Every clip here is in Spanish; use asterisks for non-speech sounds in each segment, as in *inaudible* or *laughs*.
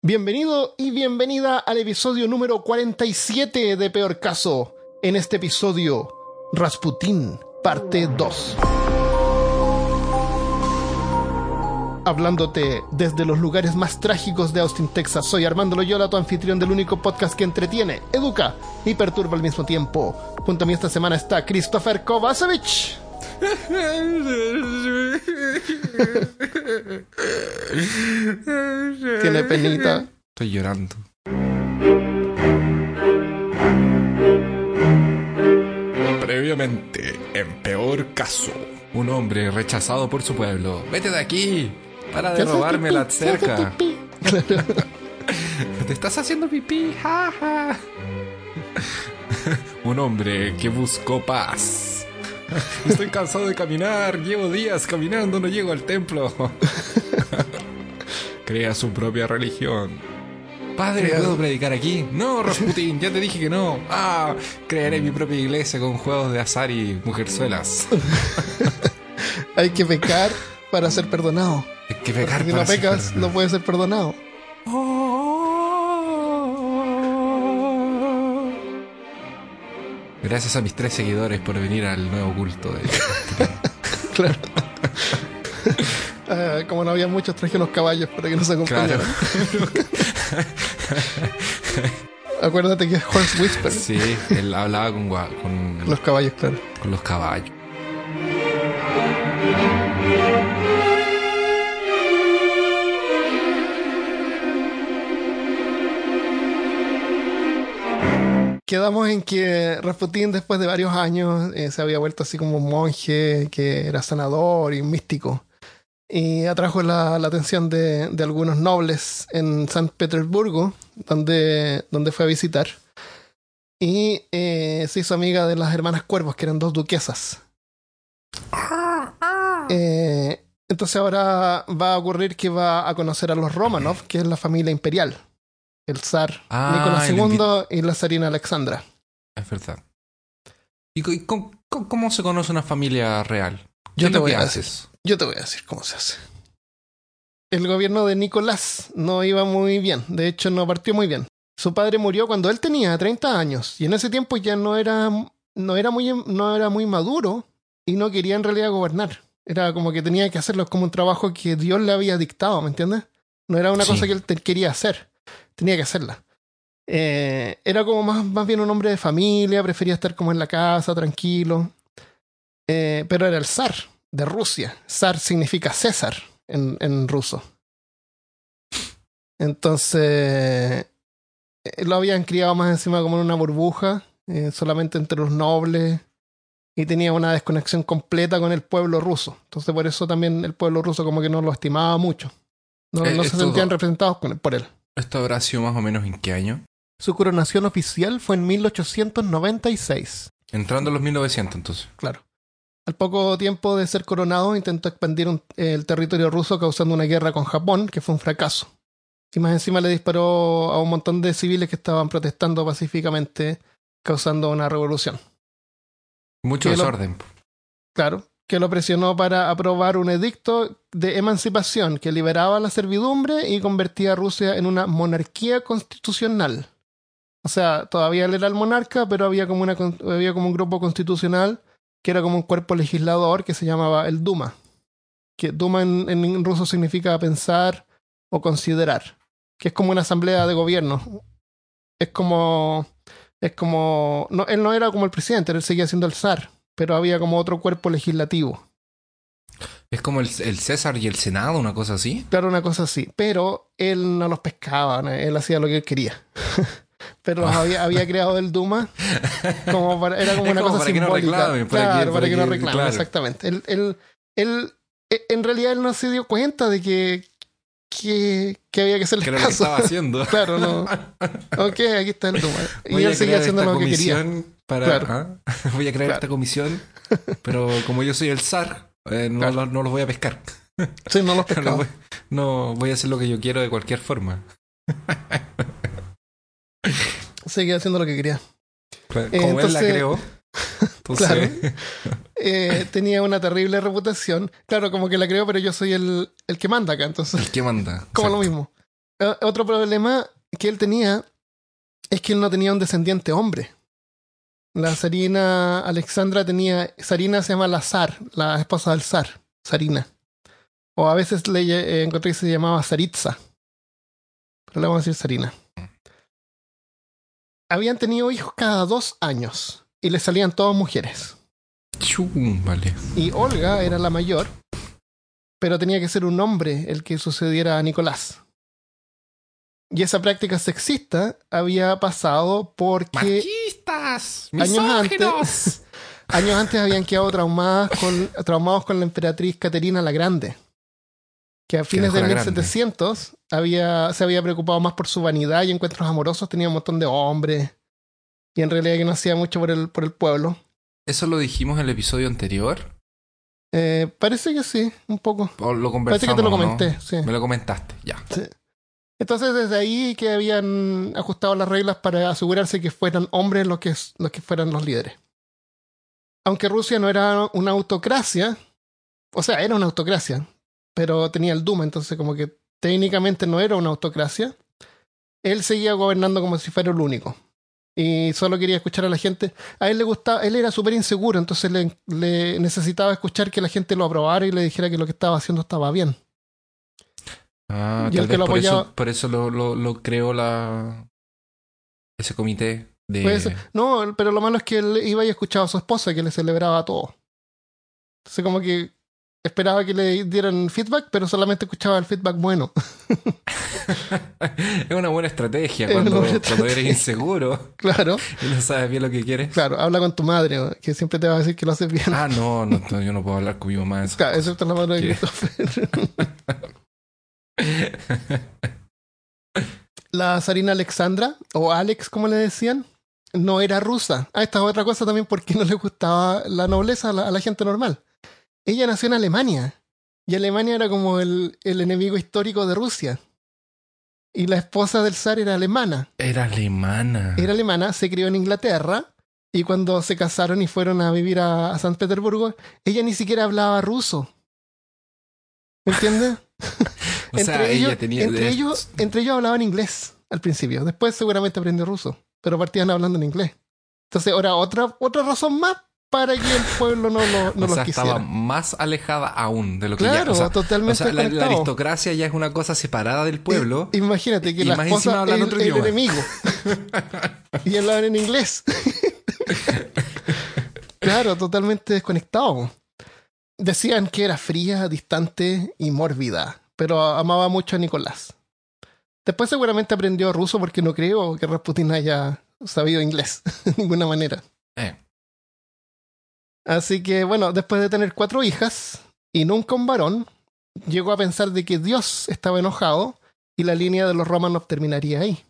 Bienvenido y bienvenida al episodio número 47 de Peor Caso. En este episodio, Rasputín, parte 2. Hablándote desde los lugares más trágicos de Austin, Texas, soy Armando Loyola, tu anfitrión del único podcast que entretiene, educa y perturba al mismo tiempo. Junto a mí esta semana está Christopher Kovacevic. Tiene penita. Estoy llorando. Previamente, en peor caso, un hombre rechazado por su pueblo. Vete de aquí. Para de robarme la cerca. *laughs* Te estás haciendo pipí. Ja, ja. *laughs* un hombre que buscó paz. *laughs* Estoy cansado de caminar. Llevo días caminando, no llego al templo. *laughs* Crea su propia religión. Padre, ¿puedo predicar aquí? No, Rasputin, ya te dije que no. Ah, crearé mi propia iglesia con juegos de azar y mujerzuelas. *laughs* Hay que pecar para ser perdonado. Hay que pecar Si para no ser pecas, perdonado. no puedes ser perdonado. Gracias a mis tres seguidores por venir al nuevo culto de... *laughs* Claro. *laughs* Ah, como no había muchos, traje unos caballos para que nos acompañaran. Claro. *laughs* Acuérdate que es Horse Whisper. Sí, él hablaba con, con, Los caballos, claro. con los caballos. Quedamos en que Rasputín, después de varios años, eh, se había vuelto así como un monje que era sanador y místico. Y atrajo la, la atención de, de algunos nobles en San Petersburgo, donde, donde fue a visitar. Y eh, se hizo amiga de las hermanas Cuervos, que eran dos duquesas. Eh, entonces ahora va a ocurrir que va a conocer a los Romanov, que es la familia imperial. El zar Ah, Nicolás II y la zarina Alexandra. Es verdad. ¿Y cómo, cómo- se conoce una familia real? ¿Qué Yo te voy a haces? Yo te voy a decir cómo se hace. El gobierno de Nicolás no iba muy bien, de hecho no partió muy bien. Su padre murió cuando él tenía 30 años y en ese tiempo ya no era, no era, muy, no era muy maduro y no quería en realidad gobernar. Era como que tenía que hacerlo como un trabajo que Dios le había dictado, ¿me entiendes? No era una Sí. cosa que él te- quería hacer, tenía que hacerla. Eh, era como más, más bien un hombre de familia, prefería estar como en la casa, tranquilo. Eh, pero era el zar de Rusia. Zar significa César en, en ruso. Entonces, eh, lo habían criado más encima como en una burbuja, eh, solamente entre los nobles, y tenía una desconexión completa con el pueblo ruso. Entonces, por eso también el pueblo ruso como que no lo estimaba mucho. No, Eh, no se sentían representados con- por él. ¿Esto habrá sido más o menos en qué año? Su coronación oficial fue en 1896. Entrando a los 1900 entonces. Claro. Al poco tiempo de ser coronado, intentó expandir un- el territorio ruso causando una guerra con Japón, que fue un fracaso. Y más encima le disparó a un montón de civiles que estaban protestando pacíficamente, causando una revolución. Mucho Que lo- desorden. Claro, que lo presionó para aprobar un edicto de emancipación que liberaba la servidumbre y convertía a Rusia en una monarquía constitucional. O sea, todavía él era el monarca, pero había como, una, un grupo constitucional que era como un cuerpo legislador que se llamaba el Duma. Que Duma en, en ruso significa pensar o considerar, que es como una asamblea de gobierno. Es como es como no, él no era como el presidente, él seguía siendo el zar, pero había como otro cuerpo legislativo. Es como el, el César y el Senado, una cosa así. Claro, una cosa así. Pero él no los pescaba, ¿no? él hacía lo que él quería. *laughs* pero los había, había creado el Duma *laughs* como para, era como Es una como cosa para que no simbólica. reclamen, para claro, que- para, para que, no que- reclamen, claro. exactamente. Él, él, él- e- en realidad él no se dio cuenta de que, que, que había que hacerle Que era lo que caso. estaba haciendo. *laughs* claro, no. Ok, aquí está el Duma. Y Voy a él seguía haciendo lo que quería. Para, Claro. ¿ah? *laughs* Voy a crear Claro. esta comisión, pero como yo soy el zar, eh, no, Claro. lo- no los voy a pescar. *laughs* Sí, no los No pescaba. voy, no, voy a hacer lo que yo quiero de cualquier forma. *laughs* Seguía haciendo lo que quería. Como Eh, él la creó. Entonces, Claro. Eh, tenía una terrible reputación. Claro, como que la creo, pero yo soy el, el que manda acá, entonces, el que manda. como lo mismo. Eh, Otro problema que él tenía es que él no tenía un descendiente hombre. La zarina Alexandra tenía. Sarina se llama la zar, la esposa del zar, Sarina. O a veces le eh, encontré que se llamaba Saritza. Pero le vamos a decir Sarina. Habían tenido hijos cada dos años y le salían todas mujeres. Chum, vale. Y Olga era la mayor, pero tenía que ser un hombre el que sucediera a Nicolás. Y esa práctica sexista había pasado porque ¡Machistas! años ¡Misóginos! antes, *laughs* años antes habían quedado traumadas con, traumados con la emperatriz Caterina la Grande, que a fines de dejó la grande. 1700 había, se había preocupado más por su vanidad y encuentros amorosos, tenía un montón de hombres, y en realidad que no hacía mucho por el, por el pueblo. ¿Eso lo dijimos en el episodio anterior? Eh, parece que sí, un poco. ¿O lo Parece que te lo no? comenté, sí. Me lo comentaste, ya. Entonces, desde ahí que habían ajustado las reglas para asegurarse que fueran hombres los que, los que fueran los líderes. Aunque Rusia no era una autocracia, o sea, era una autocracia, pero tenía el Duma, entonces como que técnicamente no era una autocracia, él seguía gobernando como si fuera el único. Y solo quería escuchar a la gente. A él le gustaba, él era súper inseguro, entonces le, le necesitaba escuchar que la gente lo aprobara y le dijera que lo que estaba haciendo estaba bien. Ah, Y el tal que vez lo por apoyaba- eso, por eso lo, lo, lo creó la ese comité de. No, pero lo malo es que él iba y escuchaba a su esposa que le celebraba todo. Entonces como que esperaba que le dieran feedback, pero solamente escuchaba el feedback bueno. *laughs* es una buena estrategia Es cuando, eres inseguro *laughs* claro, y no sabes bien lo que quieres. claro, habla con tu madre, que siempre te va a decir que lo haces bien. Ah, no, no, no, yo no puedo hablar con mi mamá eso. Claro, excepto la madre de. Christopher. *laughs* la zarina Alexandra, o Alex como le decían, no era rusa. Ah, esta es otra cosa también porque no le gustaba la nobleza a la, a la gente normal. Ella nació en Alemania. Y Alemania era como el, el enemigo histórico de Rusia. Y la esposa del zar era alemana. Era alemana. Era alemana, se crió en Inglaterra. Y cuando se casaron y fueron a vivir a, a San Petersburgo, ella ni siquiera hablaba ruso. ¿Me entiendes? *laughs* o sea, entre, ella ellos, tenía entre, de- ellos, entre ellos hablaban inglés al principio. Después seguramente aprendió ruso. Pero partían hablando en inglés. Entonces, ahora otra, otra razón más para que el pueblo no, lo, no o los quisiera. estaba más alejada aún de lo que ya. Claro, O sea, o totalmente sea, la, aristocracia ya es una cosa separada del pueblo. I- Imagínate que y la más encima esposa hablan otro el idioma. enemigo. *laughs* y hablaban en inglés. *laughs* claro, totalmente desconectado. Decían que era fría, distante y mórbida, pero amaba mucho a Nicolás. Después seguramente aprendió ruso porque no creo que Rasputin haya sabido inglés *laughs* de ninguna manera. Eh, Así que bueno, después de tener cuatro hijas y nunca un varón, llegó a pensar de que Dios estaba enojado y la línea de los romanos terminaría ahí.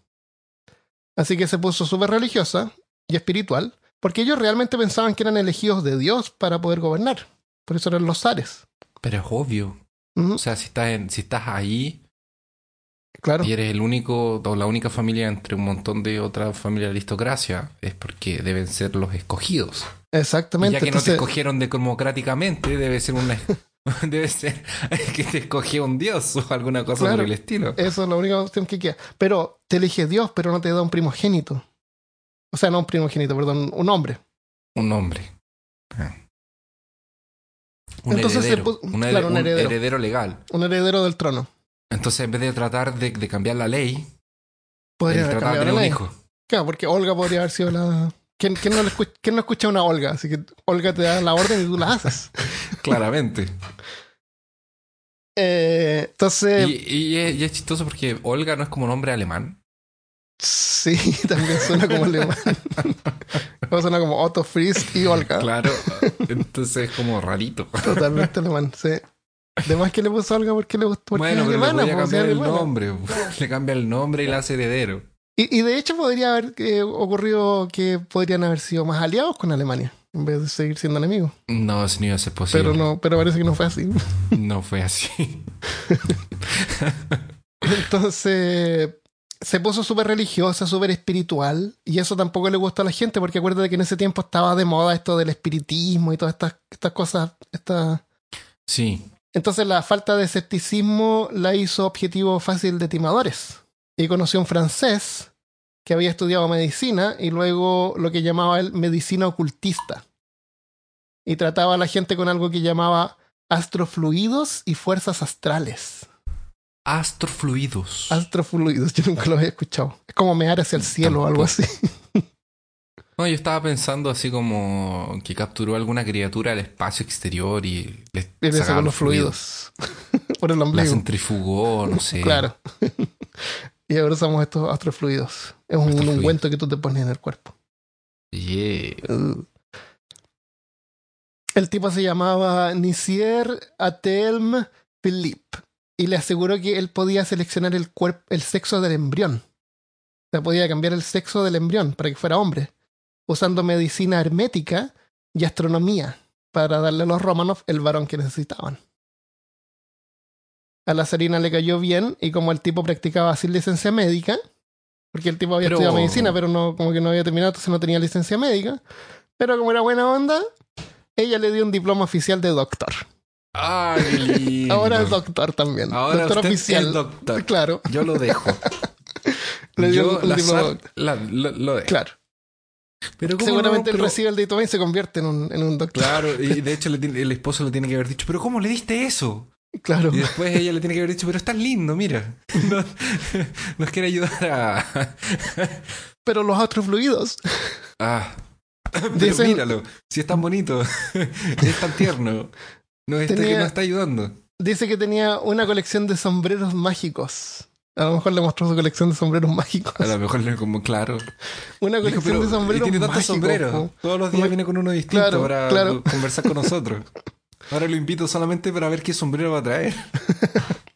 Así que se puso súper religiosa y espiritual, porque ellos realmente pensaban que eran elegidos de Dios para poder gobernar. Por eso eran los zares. pero es obvio. O sea, si estás, en, si estás ahí claro. y eres el único o la única familia entre un montón de otras familias de aristocracia, es porque deben ser los escogidos. Y Exactamente. ya que no te escogieron democráticamente, debe ser una. *laughs* *laughs* debe ser que te escogió un dios o alguna cosa Claro. por el estilo. eso es la única opción que queda. Pero te elige Dios, pero no te da un primogénito. O sea, no un primogénito, perdón, un hombre. Un hombre. Ah. Un Entonces heredero. un, claro, un un heredero. heredero legal. Un heredero del trono. Entonces, en vez de tratar de, de cambiar la ley, Podría haber de la un ley. hijo. Claro, porque Olga podría haber sido la. ¿Quién, quién no, le escucha, quién no escucha a una Olga? Así que Olga te da la orden y tú la haces. *laughs* Claramente. Eh, entonces, y, y es, y es chistoso porque Olga no es como nombre alemán. Sí, *laughs* también suena como alemán. *laughs* Suena como Otto Fries y Olga. Claro. *laughs* Entonces es como rarito. Totalmente alemán, sí. Además que le puso Olga porque le gustó. Porque Bueno, es pero le alemana, podía pues, cambiar el nombre. Le cambia el nombre y la hace heredero. Y, y de hecho podría haber eh, ocurrido que podrían haber sido más aliados con Alemania en vez de seguir siendo enemigos. No, eso no iba a ser posible. Pero no, pero parece que no fue así. No fue así. Entonces se puso súper religiosa, súper espiritual, y eso tampoco le gustó a la gente, porque acuérdate que en ese tiempo estaba de moda esto del espiritismo y todas estas, estas cosas, estas Sí. Entonces la falta de escepticismo la hizo objetivo fácil de timadores. Y conoció a un francés que había estudiado medicina y luego lo que llamaba él medicina ocultista. Y trataba a la gente con algo que llamaba astrofluidos y fuerzas astrales. Astrofluidos. Astrofluidos, yo nunca lo había escuchado. Es como mear hacia el cielo o algo así. *laughs* No, yo estaba pensando así como que capturó alguna criatura del espacio exterior y le sacaba los fluidos. *laughs* Por el La ombligo. centrifugó, no sé. Claro. *laughs* y ahora usamos estos astrofluidos. Es un Astrofluidos. ungüento que tú te pones en el cuerpo. Yeah. Uh. El tipo se llamaba Nisier Atelm Philippe y le aseguró que él podía seleccionar el, sexo del embrión. O sea, podía cambiar el sexo del embrión para que fuera hombre, usando medicina hermética y astronomía para darle a los romanos el varón que necesitaban. A la Sarina le cayó bien y como el tipo practicaba sin licencia médica, porque el tipo había Pero- estudiado medicina, pero no, como que no había terminado, entonces no tenía licencia médica. Pero como era buena onda, ella le dio un diploma oficial de doctor. Ay. Ahora es doctor también. Ahora doctor usted oficial. es doctor. Claro, Yo lo dejo. *laughs* Le dio Yo la la- lo, lo dejo. claro. Pero ¿cómo Seguramente no? Pero- recibe el diploma y se convierte en un, en un doctor. Claro, y de hecho le *laughs* el esposo le tiene que haber dicho, pero ¿cómo le diste eso? Claro. Y después ella le tiene que haber dicho, pero estás lindo, mira. *laughs* No- nos quiere ayudar a... Pero los astrofluidos. Ah. Pero Dicen- míralo, si es tan bonito, es tan tierno. Nos está, Tenía- que nos está ayudando. Dice que tenía una colección de sombreros mágicos. A lo mejor le mostró su colección de sombreros mágicos. A lo mejor le como claro. Una colección de sombreros tiene tantos mágicos. sombreros. Todos los días viene con uno distinto Claro, para claro. conversar con nosotros. Ahora lo invito solamente para ver qué sombrero va a traer. *laughs*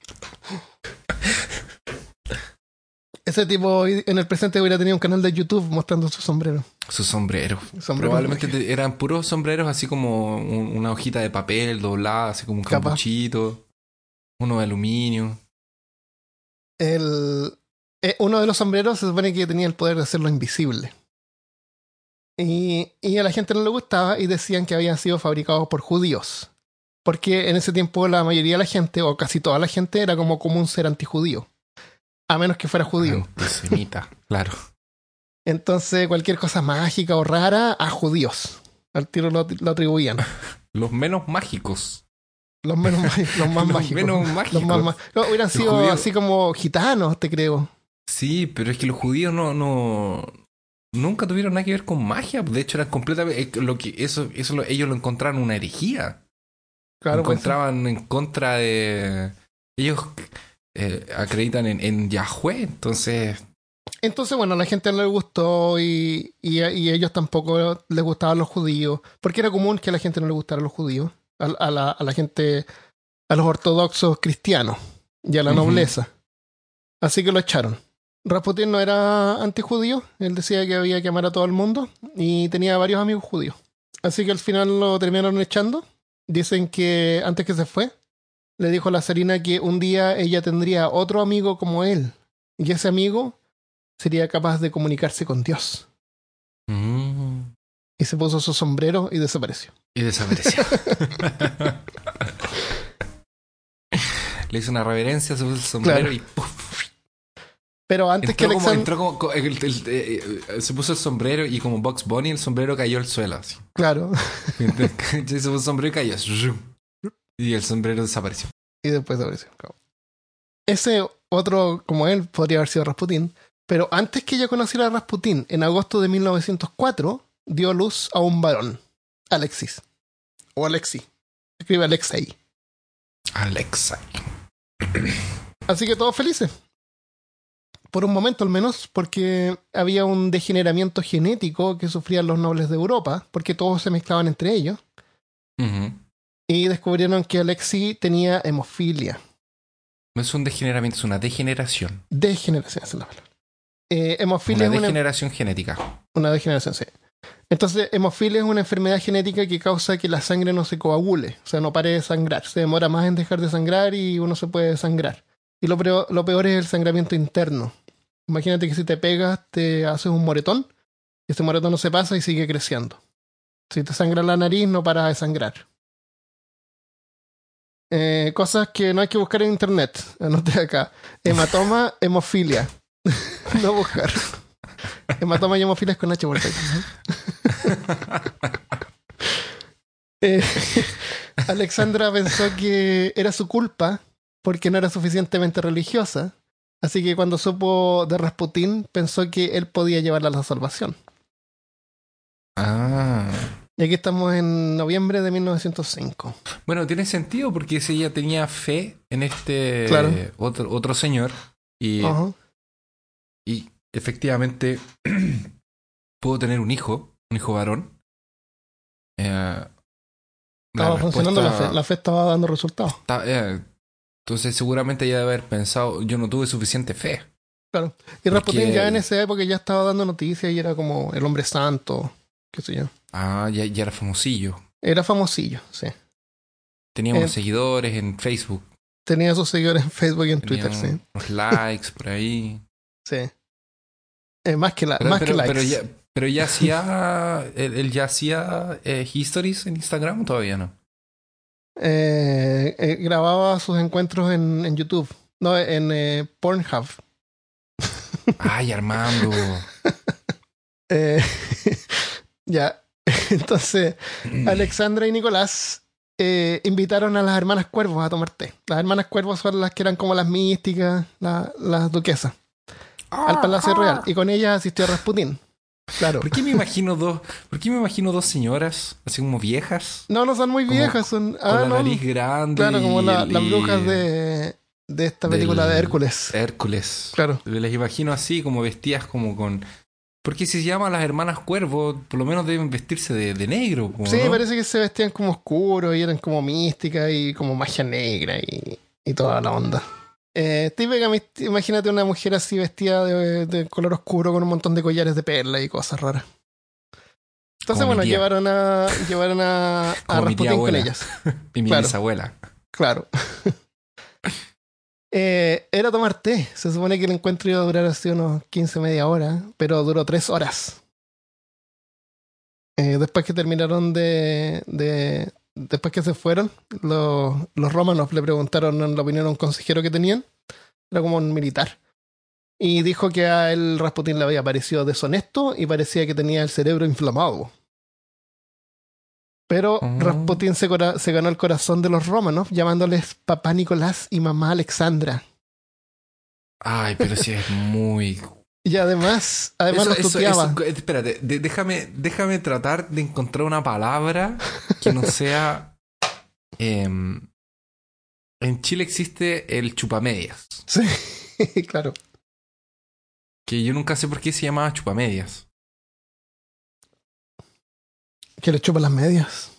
Ese tipo en el presente hubiera tenido un canal de YouTube mostrando su sombrero. Sus sombreros. Sombrero Probablemente te- eran puros sombreros así como un- una hojita de papel doblada, así como un Capaz. campuchito. Uno de aluminio. El, eh, uno de los sombreros se supone que tenía el poder de hacerlo invisible. Y, y a la gente no le gustaba y decían que habían sido fabricados por judíos. Porque en ese tiempo la mayoría de la gente, o casi toda la gente, era como común ser antijudío. A menos que fuera judío. Antisemita, claro. Entonces cualquier cosa mágica o rara, a judíos. Al tiro lo, lo atribuían. *laughs* Los menos mágicos. Los menos *laughs* mágicos, los más Los mágicos. menos Los mágicos. más ma- no, hubieran Los sido judíos- así como gitanos, te creo. Sí, pero es que los judíos no, no nunca tuvieron nada que ver con magia. De hecho, eran completamente lo que eso, eso lo- ellos lo encontraron una herejía. Claro, lo pues, encontraban en contra de ellos eh, acreditan en, en Yahweh, entonces Entonces, bueno, a la gente no le gustó y, y, ellos tampoco les gustaban los judíos, porque era común que a la gente no le gustaran los judíos, a, a la, a la gente, a los ortodoxos cristianos y a la nobleza. Así que lo echaron. Rasputin no era antijudío, él decía que había que amar a todo el mundo y tenía varios amigos judíos. Así que al final lo terminaron echando. Dicen que antes que se fue, le dijo a la Sarina que un día ella tendría otro amigo como él. Y ese amigo sería capaz de comunicarse con Dios. mm, Y se puso su sombrero y desapareció. y desapareció. *laughs* Le hizo una reverencia, se puso el sombrero Claro. y ¡puf! Pero antes entró que como, Alexander... entró como- co- el- el- eh, se puso el sombrero y como Box Bunny el sombrero cayó al suelo así. Claro. *laughs* *laughs* se puso el sombrero y cayó. Y el sombrero desapareció. Y después desapareció. Ese otro, como él, podría haber sido Rasputín. Pero antes que ella conociera a Rasputín, en agosto de 1904, dio luz a un varón. Alexis. O Alexi. Escribe Alexei. Alexa. Así que todos felices. Por un momento al menos, porque había un degeneramiento genético que sufrían los nobles de Europa, porque todos se mezclaban entre ellos. Y descubrieron que Alexi tenía hemofilia. No es un degeneramiento, es una degeneración. Degeneración, esa es la palabra. Eh, hemofilia Una es una, degeneración genética. una degeneración, sí. Entonces, hemofilia es una enfermedad genética que causa que la sangre no se coagule, o sea, no pare de sangrar. Se demora más en dejar de sangrar y uno se puede sangrar. Y lo peor, lo peor es el sangramiento interno. Imagínate que si te pegas, te haces un moretón, y ese moretón no se pasa y sigue creciendo. Si te sangra la nariz, no para de sangrar. Eh, cosas que no hay que buscar en internet. Anote acá. Hematoma, *laughs* hemofilia. no buscar. Hematoma y hemofilia es con H por. Eh, Alexandra pensó que era su culpa porque no era suficientemente religiosa. Así que cuando supo de Rasputín, pensó que él podía llevarla a la salvación. Ah. Y aquí estamos en noviembre de 1905. Bueno, tiene sentido porque si ella tenía fe en este Claro. otro, otro señor y, y efectivamente *clears throat* pudo tener un hijo, un hijo varón. Eh, la Estaba funcionando la fe. La fe estaba dando resultados. ta- eh, entonces seguramente ella debe haber pensado, yo no tuve suficiente fe. Claro. Y Rasputín Porque- ya en esa época ya estaba dando noticias y era como el hombre santo, qué sé yo. Ah, ya, ya era famosillo. Era famosillo, sí. Tenía unos Eh, seguidores en Facebook. Tenía sus seguidores en Facebook y en Tenía Twitter, sí. unos likes por ahí. *laughs* Sí. Eh, más que, la, Pero, más pero- que likes. pero ya, pero ya hacía. él, él ya hacía eh, histories en Instagram o todavía no. Eh, eh, grababa sus encuentros en, en YouTube. No, en Pornhub. Ay, Armando. *laughs* Eh, ya. *laughs* Entonces, Alexandra y Nicolás eh, invitaron a las hermanas cuervos a tomar té. Las hermanas cuervos son las que eran como las místicas, la- las duquesas, al Palacio Real. Y con ellas asistió Rasputín. Claro. ¿Por qué me imagino dos, por qué me imagino dos señoras, así como viejas, No, no son muy Como viejas, son. con Ah, la no. nariz grande? Claro, como y la- el- las brujas de, de esta película de Hércules. Hércules. Claro. Les imagino así, como vestidas como con. Porque si se llaman las hermanas cuervo, por lo menos deben vestirse de, de negro. Sí, ¿no? parece que se vestían como oscuros y eran como místicas y como magia negra y, y toda la onda. Eh, típica, imagínate una mujer así vestida de, de color oscuro con un montón de collares de perla y cosas raras. Entonces, Como bueno, llevaron a, llevaron a, a Rasputín con ellas. Y *laughs* mi claro. bisabuela. Claro. *laughs* Eh, era tomar té. Se supone que el encuentro iba a durar así unos 15, media hora, pero duró tres horas. Eh, después que terminaron de, de- Después que se fueron, los, los romanos le preguntaron la opinión a un consejero que tenían. Era como un militar. Y dijo que a él Rasputín le había parecido deshonesto y parecía que tenía el cerebro inflamado. Pero Oh. Rasputín se, ganó el corazón de los romanos llamándoles papá Nicolás y mamá Alexandra. Ay, pero sí es muy. *laughs* Y además, además los tuteaba. eso- espérate, de- déjame, déjame tratar de encontrar una palabra que no *laughs* sea. em, en Chile existe el chupamedias. Sí, *laughs* claro. Que yo nunca sé por qué se llama chupamedias. Que le chupa las medias.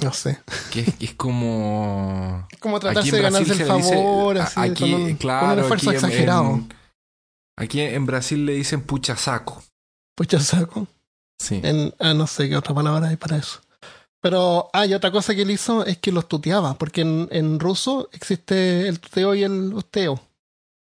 No sé. Que es, que es como. Es *laughs* como tratarse de ganarse el dice- favor, así, aquí, con, un, claro, con un esfuerzo aquí exagerado. en- aquí en Brasil le dicen puchasaco. Pucha saco. Sí. En, ah, no sé qué otra palabra hay para eso. Pero, ah, y otra cosa que él hizo es que los tuteaba, porque en, en ruso existe el tuteo y el usteo.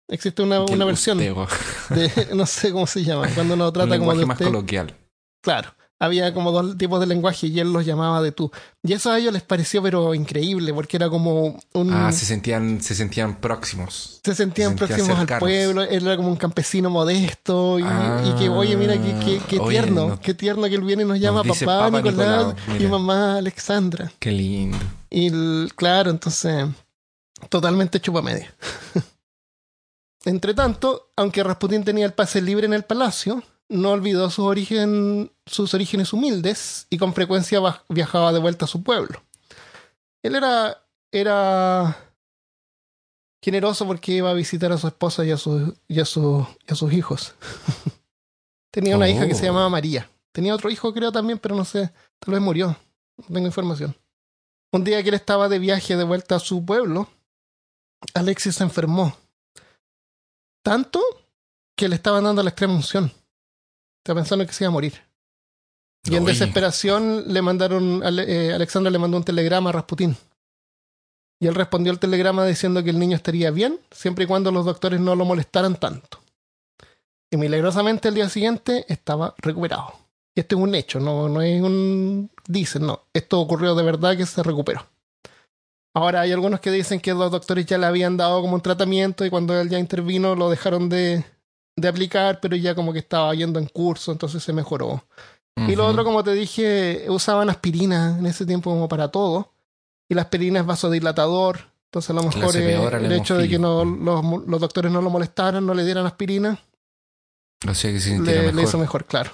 Existe una, una versión usteo. de, *laughs* no sé cómo se llama, cuando uno *laughs* Un trata como lenguaje de más usted. coloquial. Claro, había como dos tipos de lenguaje y él los llamaba de tú. Y eso a ellos les pareció pero increíble, porque era como un... Ah, se sentían, se sentían próximos. se sentían se sentían próximos al pueblo, él era como un campesino modesto y, Ah, y que, oye, mira, qué, qué, qué oye, tierno, qué tierno que él viene y nos llama papá, Papa Nicolás y mamá Alexandra. Qué lindo. Y el- claro, entonces, totalmente chupa media. *laughs* Entre tanto, aunque Rasputín tenía el pase libre en el palacio, no olvidó sus, origen, sus orígenes humildes y con frecuencia viajaba de vuelta a su pueblo. Él era, era generoso porque iba a visitar a su esposa y a, sus y a, sus- y a sus hijos. *laughs* tenía una hija que se Oh. llamaba María. Tenía otro hijo, creo también, pero no sé, tal vez murió. No tengo información. Un día que él estaba de viaje de vuelta a su pueblo, Alexis se enfermó. Tanto que le estaban dando la extrema unción. Estaba pensando que se iba a morir. Y en desesperación le mandaron, eh, Alexandra le mandó un telegrama a Rasputín. Y él respondió al telegrama diciendo que el niño estaría bien, siempre y cuando los doctores no lo molestaran tanto. Y milagrosamente el día siguiente estaba recuperado. Y esto es un hecho, no, no es un... Dicen, no. Esto ocurrió de verdad que se recuperó. Ahora hay algunos que dicen que los doctores ya le habían dado como un tratamiento y cuando él ya intervino lo dejaron de, de aplicar, pero ya como que estaba yendo en curso, entonces se mejoró. Y lo otro, como te dije, usaban aspirina en ese tiempo como para todo. Y la aspirina es vasodilatador. Entonces a lo mejor eh, el hecho de que no, los, los doctores no lo molestaran, no le dieran aspirina, O sea que se le, mejor. le hizo mejor, claro.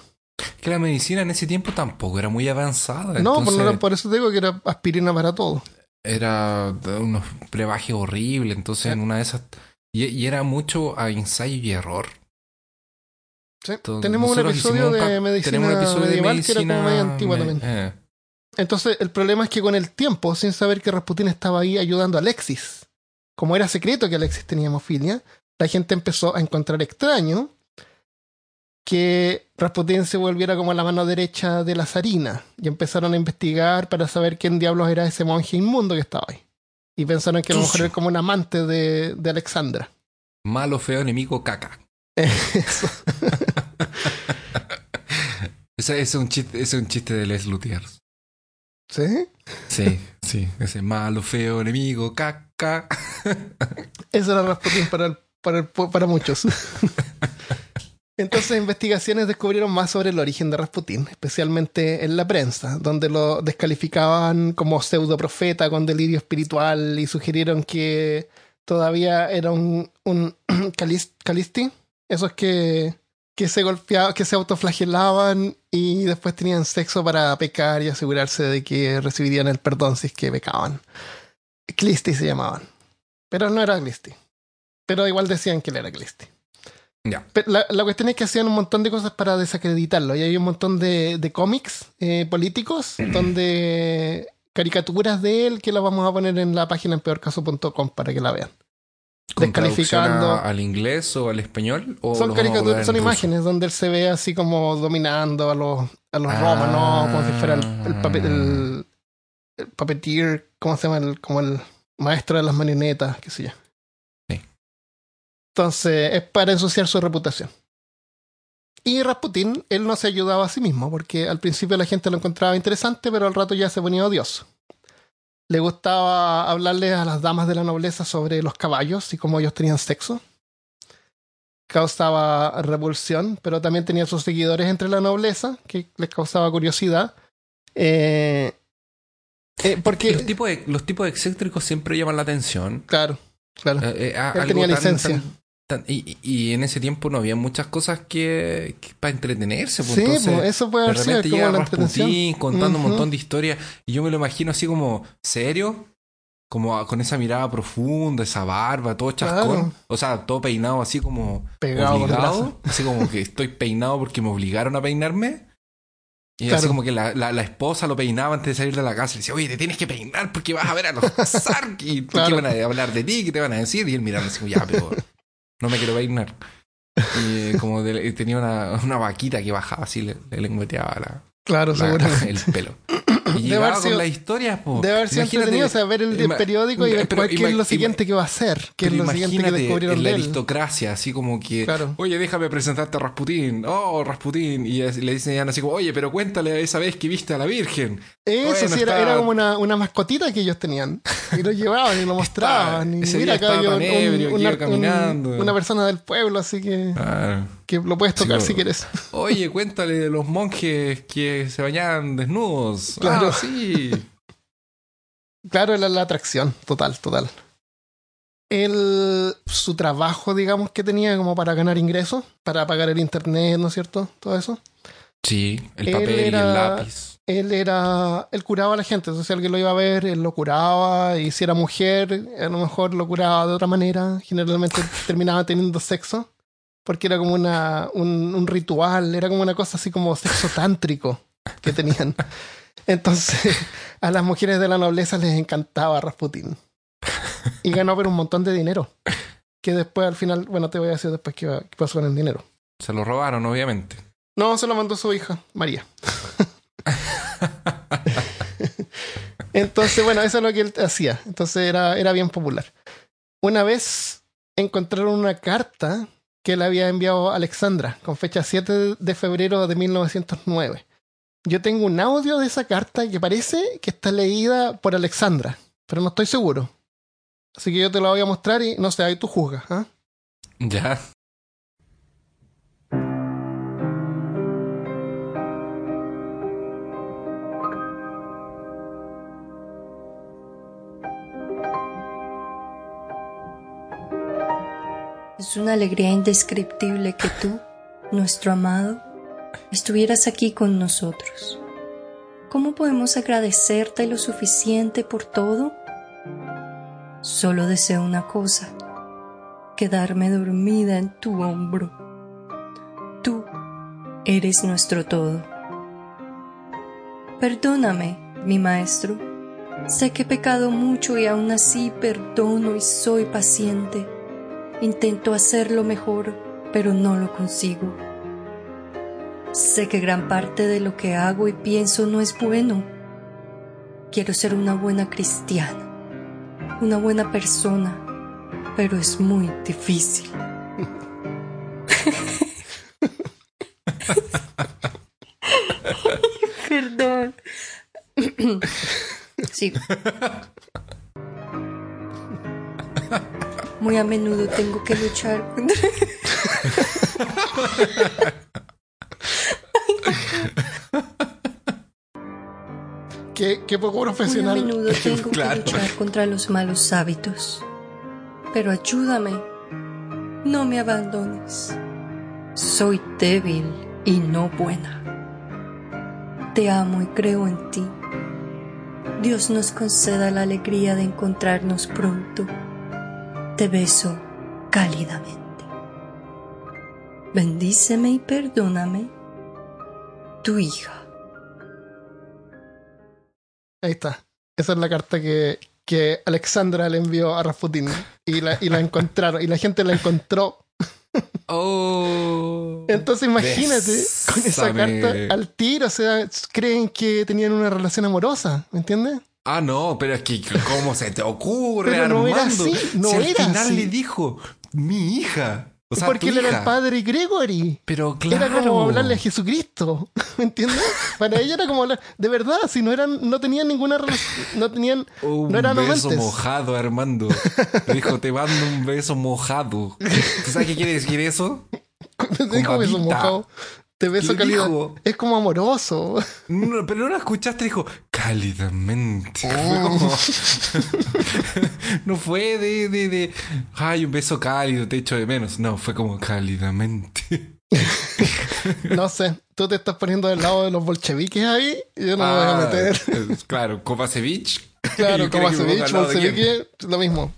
Que la medicina en ese tiempo tampoco era muy avanzada. no, por eso te digo que era aspirina para todo. era unos brebajes horribles. Entonces en una de esas... Y, y era mucho a ensayo y error. Sí. Entonces, Tenemos un episodio de medicina tenemos un episodio de medieval que era como medio antigua me- también. eh. Entonces, el problema es que con el tiempo, sin saber que Rasputin estaba ahí ayudando a Alexis, como era secreto que Alexis tenía hemofilia, la gente empezó a encontrar extraño que Rasputin se volviera como la mano derecha de la zarina y empezaron a investigar para saber quién diablos era ese monje inmundo que estaba ahí. Y pensaron que a lo mejor era como un amante de, de Alexandra. Malo, feo, enemigo, caca. *laughs* Eso. Ese, ese es un chiste, es un chiste de Les Luthiers. ¿Sí? Sí, sí. Ese malo, feo, enemigo, caca. *laughs* Eso era Rasputin para, el- para, el para muchos. *laughs* Entonces, investigaciones descubrieron más sobre el origen de Rasputin, especialmente en la prensa, donde lo descalificaban como pseudo profeta con delirio espiritual y sugirieron que todavía era un, un *clears throat* calis- calisti, esos que, que se golpeaban, que se autoflagelaban y después tenían sexo para pecar y asegurarse de que recibirían el perdón si es que pecaban. Clisti se llamaban. Pero no era Clisti. Pero igual decían que él era. Pero la, la cuestión es que hacían un montón de cosas para desacreditarlo. Y hay un montón de, de cómics eh, políticos *clears throat* donde caricaturas de él que las vamos a poner en la página en peorcaso.com para que la vean. ¿Con traducción Descalificando. al inglés o al español? ¿O Son caricaturas, son imágenes donde él se ve así como dominando a los, a los Ah. romanos, como si fuera el, el, pape- el- el puppeteer, ¿cómo se llama? El, como el maestro de las marionetas, qué sé yo. Sí. Entonces, es para ensuciar su reputación. Y Rasputin, él no se ayudaba a sí mismo, porque al principio la gente lo encontraba interesante, pero al rato ya se ponía odioso. Le gustaba hablarle a las damas de la nobleza sobre los caballos y cómo ellos tenían sexo causaba repulsión, pero también tenía sus seguidores entre la nobleza, que les causaba curiosidad. Eh, eh, porque, Los tipos, de, los tipos excéntricos siempre llaman la atención. claro, claro. Eh, eh, Él tenía tan- licencia. tan- y, y- en ese tiempo no había muchas cosas que, que para entretenerse. Pues, sí, entonces, pues, eso puede de haber sido como la. Rasputín contando un Ujú. montón de historias. Y yo me lo imagino así como, ¿serio? Como con esa mirada profunda, esa barba, todo chascón. Claro. O sea, todo peinado así como Pegado obligado. Así como que estoy peinado porque me obligaron a peinarme. Y Claro. así como que la, la- la esposa lo peinaba antes de salir de la casa. Y le decía, oye, te tienes que peinar porque vas a ver a los Zark. Y Claro. ¿qué van a hablar de ti? ¿Qué te van a decir? Y él mirando así como, ya, pero no me quiero peinar. Y eh, *laughs* como de- tenía una, una vaquita que bajaba así, le, le lengüeteaba la, Claro, la- seguramente. el pelo. *laughs* Y Debe haber con sido- la historia, po. Debe haber sido Imagínate- entretenido, o sea, ver el, periódico y ver pero cuál- qué es lo siguiente que va a hacer, qué es lo siguiente que descubrieron en la de él. aristocracia, así como que, Claro. oye, déjame presentarte a Rasputín. Oh, Rasputín. Y le dicen así como, oye, pero cuéntale esa vez que viste a la Virgen. Eso Bueno, sí, era, era como una, una mascotita que ellos tenían. *laughs* Y lo llevaban y lo mostraban. y mira, acá tan un- ebrio, un- un- una persona del pueblo, así que, Ah, que lo puedes tocar Sí, si quieres. Oye, *laughs* cuéntale de los monjes que se bañaban desnudos. Claro. Ah, sí. Claro, era la atracción, total, total. El, su trabajo, digamos, que tenía como para ganar ingresos, para pagar el internet, ¿no es cierto? Todo eso. Sí, el papel y el lápiz. Él era, él curaba a la gente, entonces si alguien lo iba a ver, él lo curaba, y si era mujer, a lo mejor lo curaba de otra manera, generalmente *laughs* terminaba teniendo sexo, porque era como una, un, un ritual, era como una cosa así como sexo tántrico que tenían. *laughs* Entonces, *laughs* a las mujeres de la nobleza les encantaba Rasputin. Y ganó por un montón de dinero. Que después al final, bueno, te voy a decir después qué, va- qué pasó con el dinero. Se lo robaron, obviamente. No, se lo mandó su hija, María. *laughs* Entonces, bueno, eso es lo que él hacía. Entonces era, era bien popular. Una vez encontraron una carta que le había enviado Alexandra con fecha 7 de febrero de 1909. Yo tengo un audio de esa carta que parece que está leída por Alexandra, pero no estoy seguro. Así que yo te la voy a mostrar y no sé, ahí tú juzgas. ¿ah? Ya. Es una alegría indescriptible que tú, nuestro amado, estuvieras aquí con nosotros. ¿Cómo podemos agradecerte lo suficiente por todo? Solo deseo una cosa, quedarme dormida en tu hombro. Tú eres nuestro todo. Perdóname, mi maestro. Sé que he pecado mucho y aún así perdono y soy paciente. Intento hacerlo mejor, pero no lo consigo. Sé que gran parte de lo que hago y pienso no es bueno. Quiero ser una buena cristiana, una buena persona, pero es muy difícil. *laughs* Perdón. *coughs* Sí. Muy a menudo tengo que luchar contra... *laughs* Qué, qué poco Muy a profesional. menudo *laughs* tengo Claro. que luchar contra los malos hábitos. Pero ayúdame. No me abandones. Soy débil y no buena. Te amo y creo en ti. Dios nos conceda la alegría de encontrarnos pronto. Te beso cálidamente. Bendíceme y perdóname. Tu hija. Ahí está. Esa es la carta que, que Alexandra le envió a Rasputin. Y la, y la *laughs* encontraron. Y la gente la encontró. Oh. Entonces imagínate, con esa carta al tiro, o sea, creen que tenían una relación amorosa, ¿me entiendes? Ah, no, pero es que ¿cómo se te ocurre, Pero no era Armando? así, no si al final así. le dijo, mi hija. O sea, Porque él era el padre Gregory. Pero claro. Era como hablarle a Jesucristo, *laughs* ¿me entiendes? Para ella era como hablar, de verdad, si no eran, no tenían ninguna relación, no tenían, Un no eran beso amantes. mojado, Armando. *laughs* Le dijo, te mando un beso mojado. *laughs* ¿Tú sabes qué quiere decir eso? Dijo beso mojado. Te beso ¿Qué calidad. dijo? Es como amoroso. No, pero no la escuchaste, dijo cálidamente. Oh. Como- *laughs* no fue de, de, de, ay, un beso cálido, te echo de menos. No, fue como cálidamente. *laughs* No sé, tú te estás poniendo del lado de los bolcheviques ahí. y Yo no me voy a Ah, meter. Claro, Kovacevic. Claro, *laughs* Kovacevic, bolchevique, lo mismo.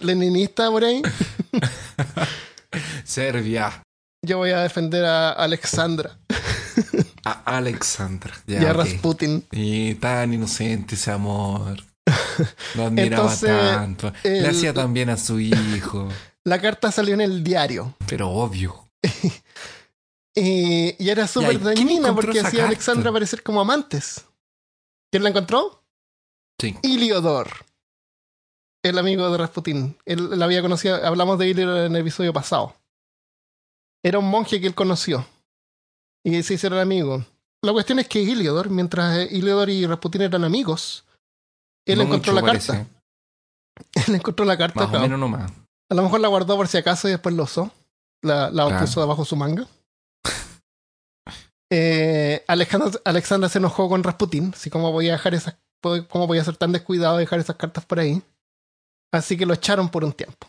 Leninista por ahí. Serbia. Yo voy a defender a Alexandra A Alexandra. Ya, y a. Rasputin. Y tan inocente ese amor. Lo *laughs* admiraba Entonces, tanto. Le el- hacía tan bien a su hijo. *laughs* La carta salió en el diario. Pero obvio. *laughs* Y, y era súper ¿y quién dañina porque hacía a? Alexandra parecer como amantes. ¿Quién la encontró? Sí. Iliodor. El amigo de Rasputin. Él la había conocido, hablamos de Iliodor en el episodio pasado. Era un monje que él conoció. Y se hicieron amigos. La cuestión es que Iliodor, mientras Iliodor y Rasputin eran amigos, él No encontró mucho, la parece. carta. *laughs* Él encontró la carta. Más o claro. menos nomás. A lo mejor la guardó por si acaso y después lo usó. La, la Claro. puso debajo de su manga. *laughs* Eh, Alexandra se enojó con Rasputin. Así como podía dejar esas, cómo podía ser tan descuidado de dejar esas cartas por ahí. Así que lo echaron por un tiempo.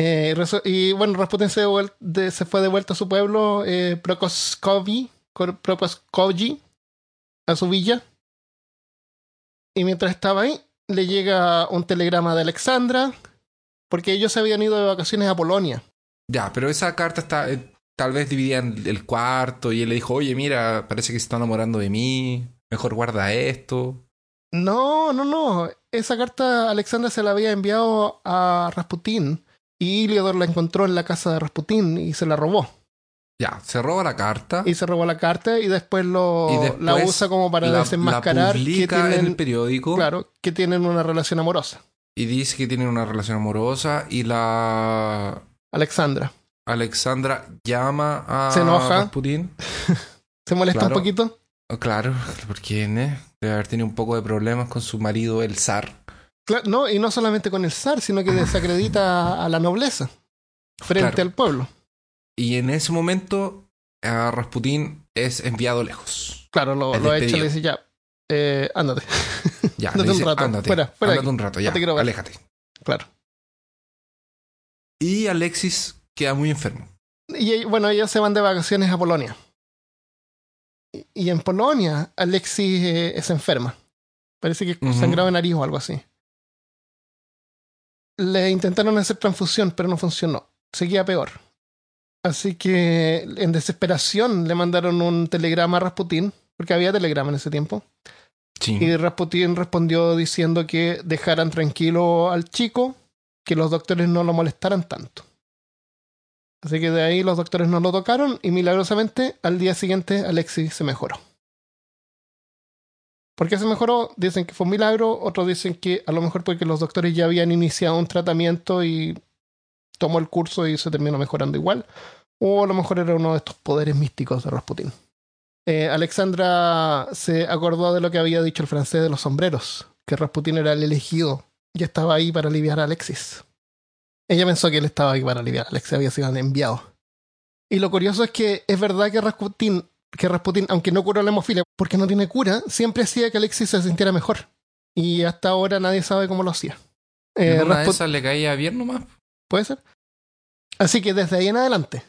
Eh, y bueno, Rasputin se, devuel- de- se fue de vuelta a su pueblo, eh, Prokoskovyi, a su villa. Y mientras estaba ahí, le llega un telegrama de Alexandra, porque ellos se habían ido de vacaciones a Polonia. Ya, pero esa carta está eh, tal vez dividida en el cuarto y él le dijo, oye, mira, parece que se está enamorando de mí. Mejor guarda esto. No, no, no. Esa carta Alexandra se la había enviado a Rasputín y Iliodor la encontró en la casa de Rasputín y se la robó. Ya, se roba la carta. Y se robó la carta y después, lo, Y después la usa como para la, desenmascarar la que publica en el periódico claro, que tienen una relación amorosa. y dice que tienen una relación amorosa y la Alexandra. Alexandra llama a Se enoja. Rasputin. *laughs* ¿Se molesta Claro. un poquito? Oh, Claro, porque ¿eh? debe haber tenido un poco de problemas con su marido, el zar. No, y no solamente con el zar, sino que desacredita a la nobleza frente Claro. al pueblo. Y en ese momento, a Rasputín es enviado lejos. Claro, lo, Es lo echa y le dice ya, eh, ándate. Ya, *laughs* Ándate un rato, ándate, fuera, fuera ándate un rato, ya, te quiero aléjate. Claro. Y Alexis queda muy enfermo. Y bueno, ellos se van de vacaciones a Polonia. Y- Y en Polonia, Alexis eh, se enferma. Parece que Ujú. sangrado de nariz o algo así. Le intentaron hacer transfusión, pero no funcionó. Seguía peor. Así que en desesperación le mandaron un telegrama a Rasputín, porque había telegrama en ese tiempo. Sí. Y Rasputín respondió diciendo que dejaran tranquilo al chico, que los doctores no lo molestaran tanto. Así que de ahí los doctores no lo tocaron y milagrosamente al día siguiente Alexis se mejoró. ¿Por qué se mejoró? Dicen que fue un milagro, otros dicen que a lo mejor porque los doctores ya habían iniciado un tratamiento y tomó el curso y se terminó mejorando igual. O a lo mejor era uno de estos poderes místicos de Rasputín. Eh, Alexandra se acordó de lo que había dicho el francés de los sombreros, que Rasputín era el elegido y estaba ahí para aliviar a Alexis. Ella pensó que él estaba ahí para aliviar a Alexis, había sido enviado. Y lo curioso es que es verdad que Rasputín, que Rasputín, aunque no curó la hemofilia, porque no tiene cura, siempre hacía que Alexis se sintiera mejor. Y hasta ahora nadie sabe cómo lo hacía. Eh, una de esas le caía bien nomás. ¿Puede ser? Así que desde ahí en adelante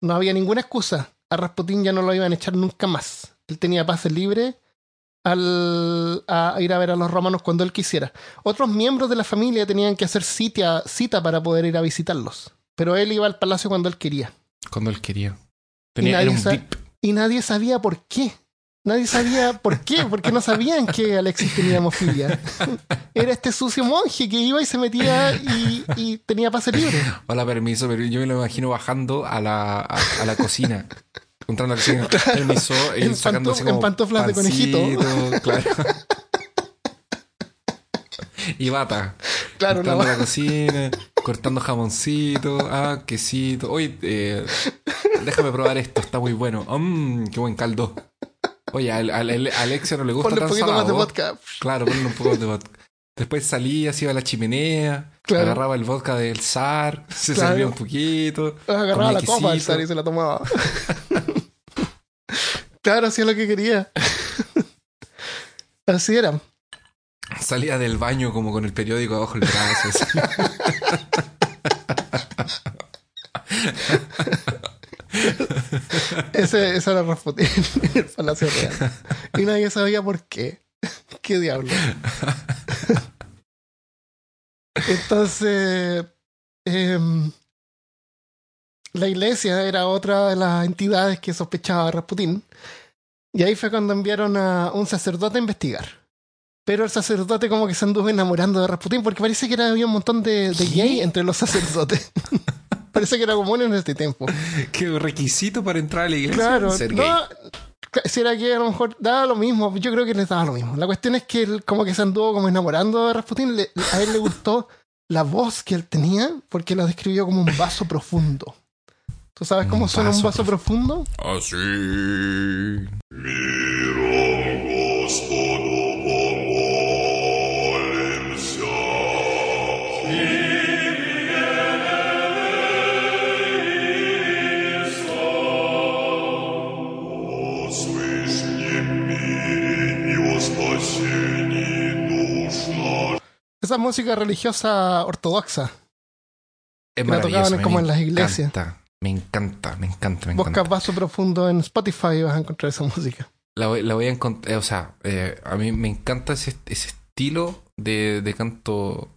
no había ninguna excusa. A Rasputín ya no lo iban a echar nunca más. Él tenía pase libre al, a ir a ver a los romanos cuando él quisiera. Otros miembros de la familia tenían que hacer cita, cita para poder ir a visitarlos. Pero él iba al palacio cuando él quería. Cuando él quería. Tenía, era un VIP. Y nadie sabía por qué. Nadie sabía por qué, porque no sabían que Alexis tenía hemofilia. *laughs* Era este sucio monje que iba y se metía y, y tenía pase libre. Hola, permiso, pero yo me lo imagino bajando a la, a, a la cocina. Entrando a la cocina, permiso, y En sacando pantof- en como pantuflas de conejito. Claro. *laughs* y bata. Claro, entrando no. a la cocina, cortando jamoncito, ah, quesito. Oye, eh, déjame probar esto, está muy bueno. Mmm, qué buen caldo. Oye, a Alexia no le gusta Ponle un tan poquito más de vodka. Claro, ponle un poco de vodka. Después salía, se iba a la chimenea, Claro. agarraba el vodka del zar, *laughs* se Claro. servía un poquito. Agarraba la copa del zar y se la tomaba. claro, hacía lo que quería. Así era. Salía del baño como con el periódico abajo el brazo. *laughs* Ese, ese era Rasputín en el Palacio Real. Y nadie sabía por qué. *laughs* ¿Qué diablo? Entonces, em, la iglesia era otra de las entidades que sospechaba a Rasputín. Y ahí fue cuando enviaron a un sacerdote a investigar. Pero el sacerdote como que se anduvo enamorando de Rasputín porque parece que era, había un montón de, de gay entre los sacerdotes. *laughs* *laughs* parece que era común en este tiempo. *laughs* Qué requisito para entrar a la iglesia. Claro, ser no, gay. si era que a lo mejor daba lo mismo, yo creo que les daba lo mismo. La cuestión es que él como que se anduvo como enamorando de Rasputín, le- a él le gustó *laughs* la voz que él tenía porque la describió como un vaso profundo. ¿Tú sabes cómo Un suena un vaso vaso profundo? Así. Esa música religiosa ortodoxa. Es Que la maravilloso. tocaban me como en las iglesias. encanta, Me encanta, me encanta, me Busca encanta. vaso profundo en Spotify y vas a encontrar esa música. La voy, la voy a encontrar, o sea, eh, a mí me encanta ese, ese estilo de, de canto,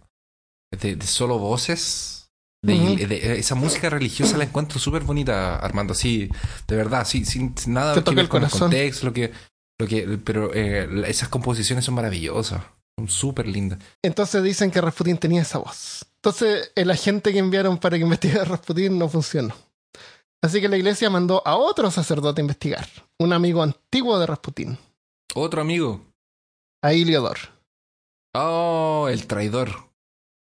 de, de solo voces. De, de- esa música religiosa la encuentro súper bonita, Armando. Sí, de verdad, sí, sin, nada Te que toca ver el con el corazón. contexto, lo que, lo que, pero eh, esas composiciones son maravillosas, son súper lindas. Entonces dicen que Rasputín tenía esa voz. Entonces el agente que enviaron para que *laughs* investigara a Rasputín no funcionó. Así que la iglesia mandó a otro sacerdote a investigar, un amigo antiguo de Rasputín, Otro amigo. a Iliodor. Oh, el traidor.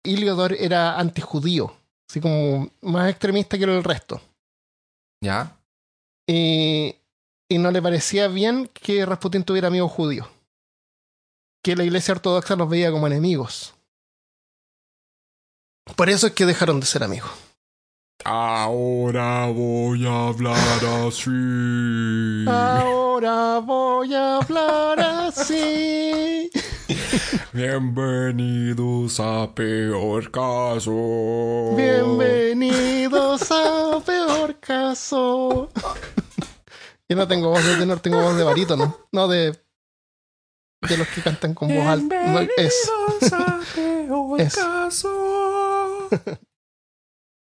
Iliodor era antijudío, así como más extremista que el resto. ¿Ya? Y y no le parecía bien que Rasputín tuviera amigos judíos. Que la iglesia ortodoxa los veía como enemigos. Por eso es que dejaron de ser amigos. Ahora voy a hablar así. Ahora voy a hablar así. Bienvenidos a Peor Caso. Bienvenidos a Peor Caso. Yo no tengo voz de tenor, tengo voz de barítono. No de. De los que cantan con voz alta. No, es. Es. *laughs* Caso. *laughs*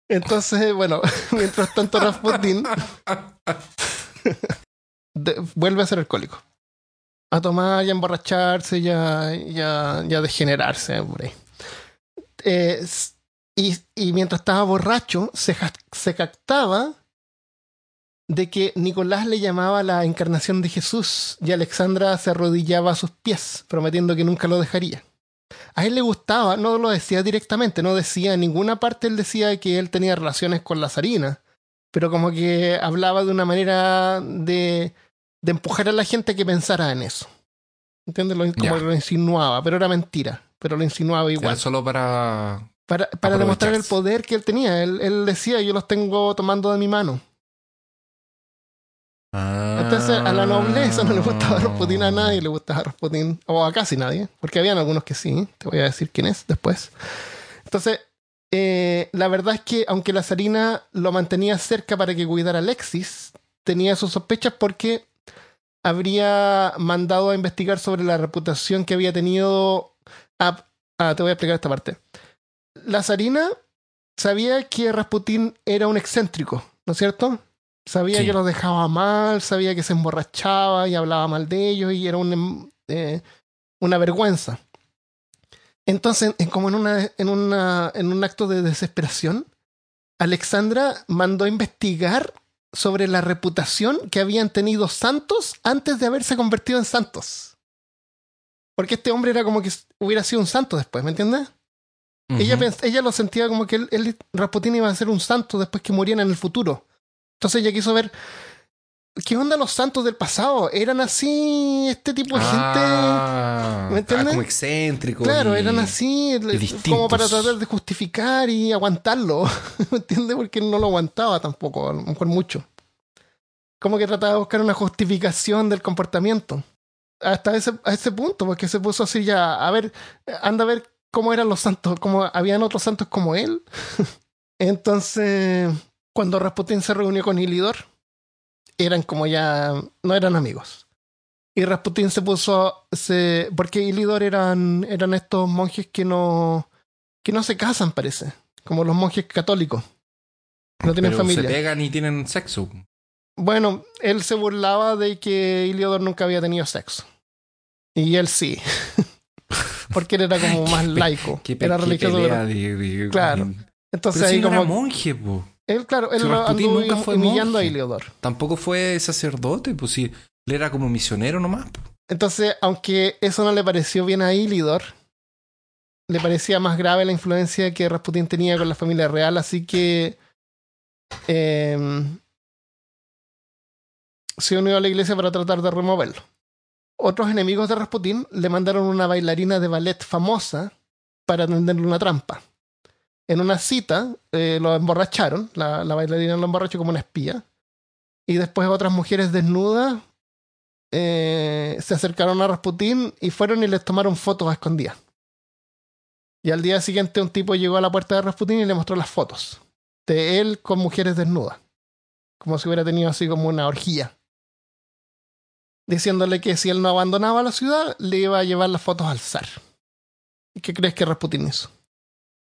Entonces, bueno, *laughs* mientras tanto Rasputin de- vuelve a ser alcohólico. A tomar y a emborracharse y a, y a- y a degenerarse por ahí. Eh, y, y mientras estaba borracho, se, se captaba de que Nicolás le llamaba la encarnación de Jesús y Alexandra se arrodillaba a sus pies, prometiendo que nunca lo dejaría. A él le gustaba, no lo decía directamente, no decía en ninguna parte, él decía que él tenía relaciones con la zarina, pero como que hablaba de una manera de, de empujar a la gente a que pensara en eso. ¿Entiendes? Lo, como lo insinuaba, pero era mentira, pero lo insinuaba igual. Era solo para. Para, para demostrar el poder que él tenía. Él, él decía, yo los tengo tomando de mi mano. Entonces a la nobleza no le gustaba Rasputín a nadie, le gustaba Rasputín, o a casi nadie, porque habían algunos que sí, te voy a decir quién es después. Entonces, eh, la verdad es que aunque la zarina lo mantenía cerca para que cuidara a Alexis, tenía sus sospechas porque habría mandado a investigar sobre la reputación que había tenido... Ah, ah, te voy a explicar esta parte. La zarina sabía que Rasputín era un excéntrico, ¿no es cierto? Sabía Sí. que los dejaba mal, sabía que se emborrachaba y hablaba mal de ellos y era un, em- eh, una vergüenza. Entonces, en- como en, una, en, una, en un acto de desesperación, Alexandra mandó a investigar sobre la reputación que habían tenido santos antes de haberse convertido en santos. Porque este hombre era como que hubiera sido un santo después, ¿me entiendes? Ella, lo sentía como que él, él- iba a ser un santo después que muriera en el futuro. Entonces ella quiso ver qué onda los santos del pasado. ¿Eran así este tipo de Ah, ¿me entiendes? ah, como excéntrico. gente? Claro, y- eran así, como para tratar de justificar y aguantarlo. *laughs* ¿Me entiendes? Porque él no lo aguantaba tampoco, a lo mejor mucho. Como que trataba de buscar una justificación del comportamiento. Hasta ese, a ese punto, porque se puso así ya, a ver, anda a ver cómo eran los santos, cómo habían otros santos como él. *laughs* Entonces, cuando Rasputín se reunió con Ilidor, eran como ya, no eran amigos. Y Rasputín se puso, se, porque Ilidor eran, eran estos monjes que no, que no se casan, parece, como los monjes católicos. No tienen pero familia. se pegan y tienen sexo. Bueno, él se burlaba de que Iliodor nunca había tenido sexo. Y él sí. *laughs* Porque él era como *laughs* más laico. Qué, era qué religioso. pelea de, de- Claro. Entonces Pero ahí como. era monje, po. Él, claro, él lo anduvo nunca fue humillando a monje. Iliodor. Tampoco fue sacerdote, pues sí. Él era como misionero nomás. Entonces, aunque eso no le pareció bien a Ilidor, le parecía más grave la influencia que Rasputín tenía con la familia real, así que em, se unió a la iglesia para tratar de removerlo. Otros enemigos de Rasputín le mandaron una bailarina de ballet famosa para tenderle una trampa. En una cita eh, lo emborracharon, la, la bailarina lo emborrachó como una espía, y después otras mujeres desnudas eh, se acercaron a Rasputín y fueron y les tomaron fotos a escondidas. Y al día siguiente un tipo llegó a la puerta de Rasputín y le mostró las fotos de él con mujeres desnudas, como si hubiera tenido así como una orgía, diciéndole que si él no abandonaba la ciudad le iba a llevar las fotos al zar. ¿Y qué crees que Rasputín hizo?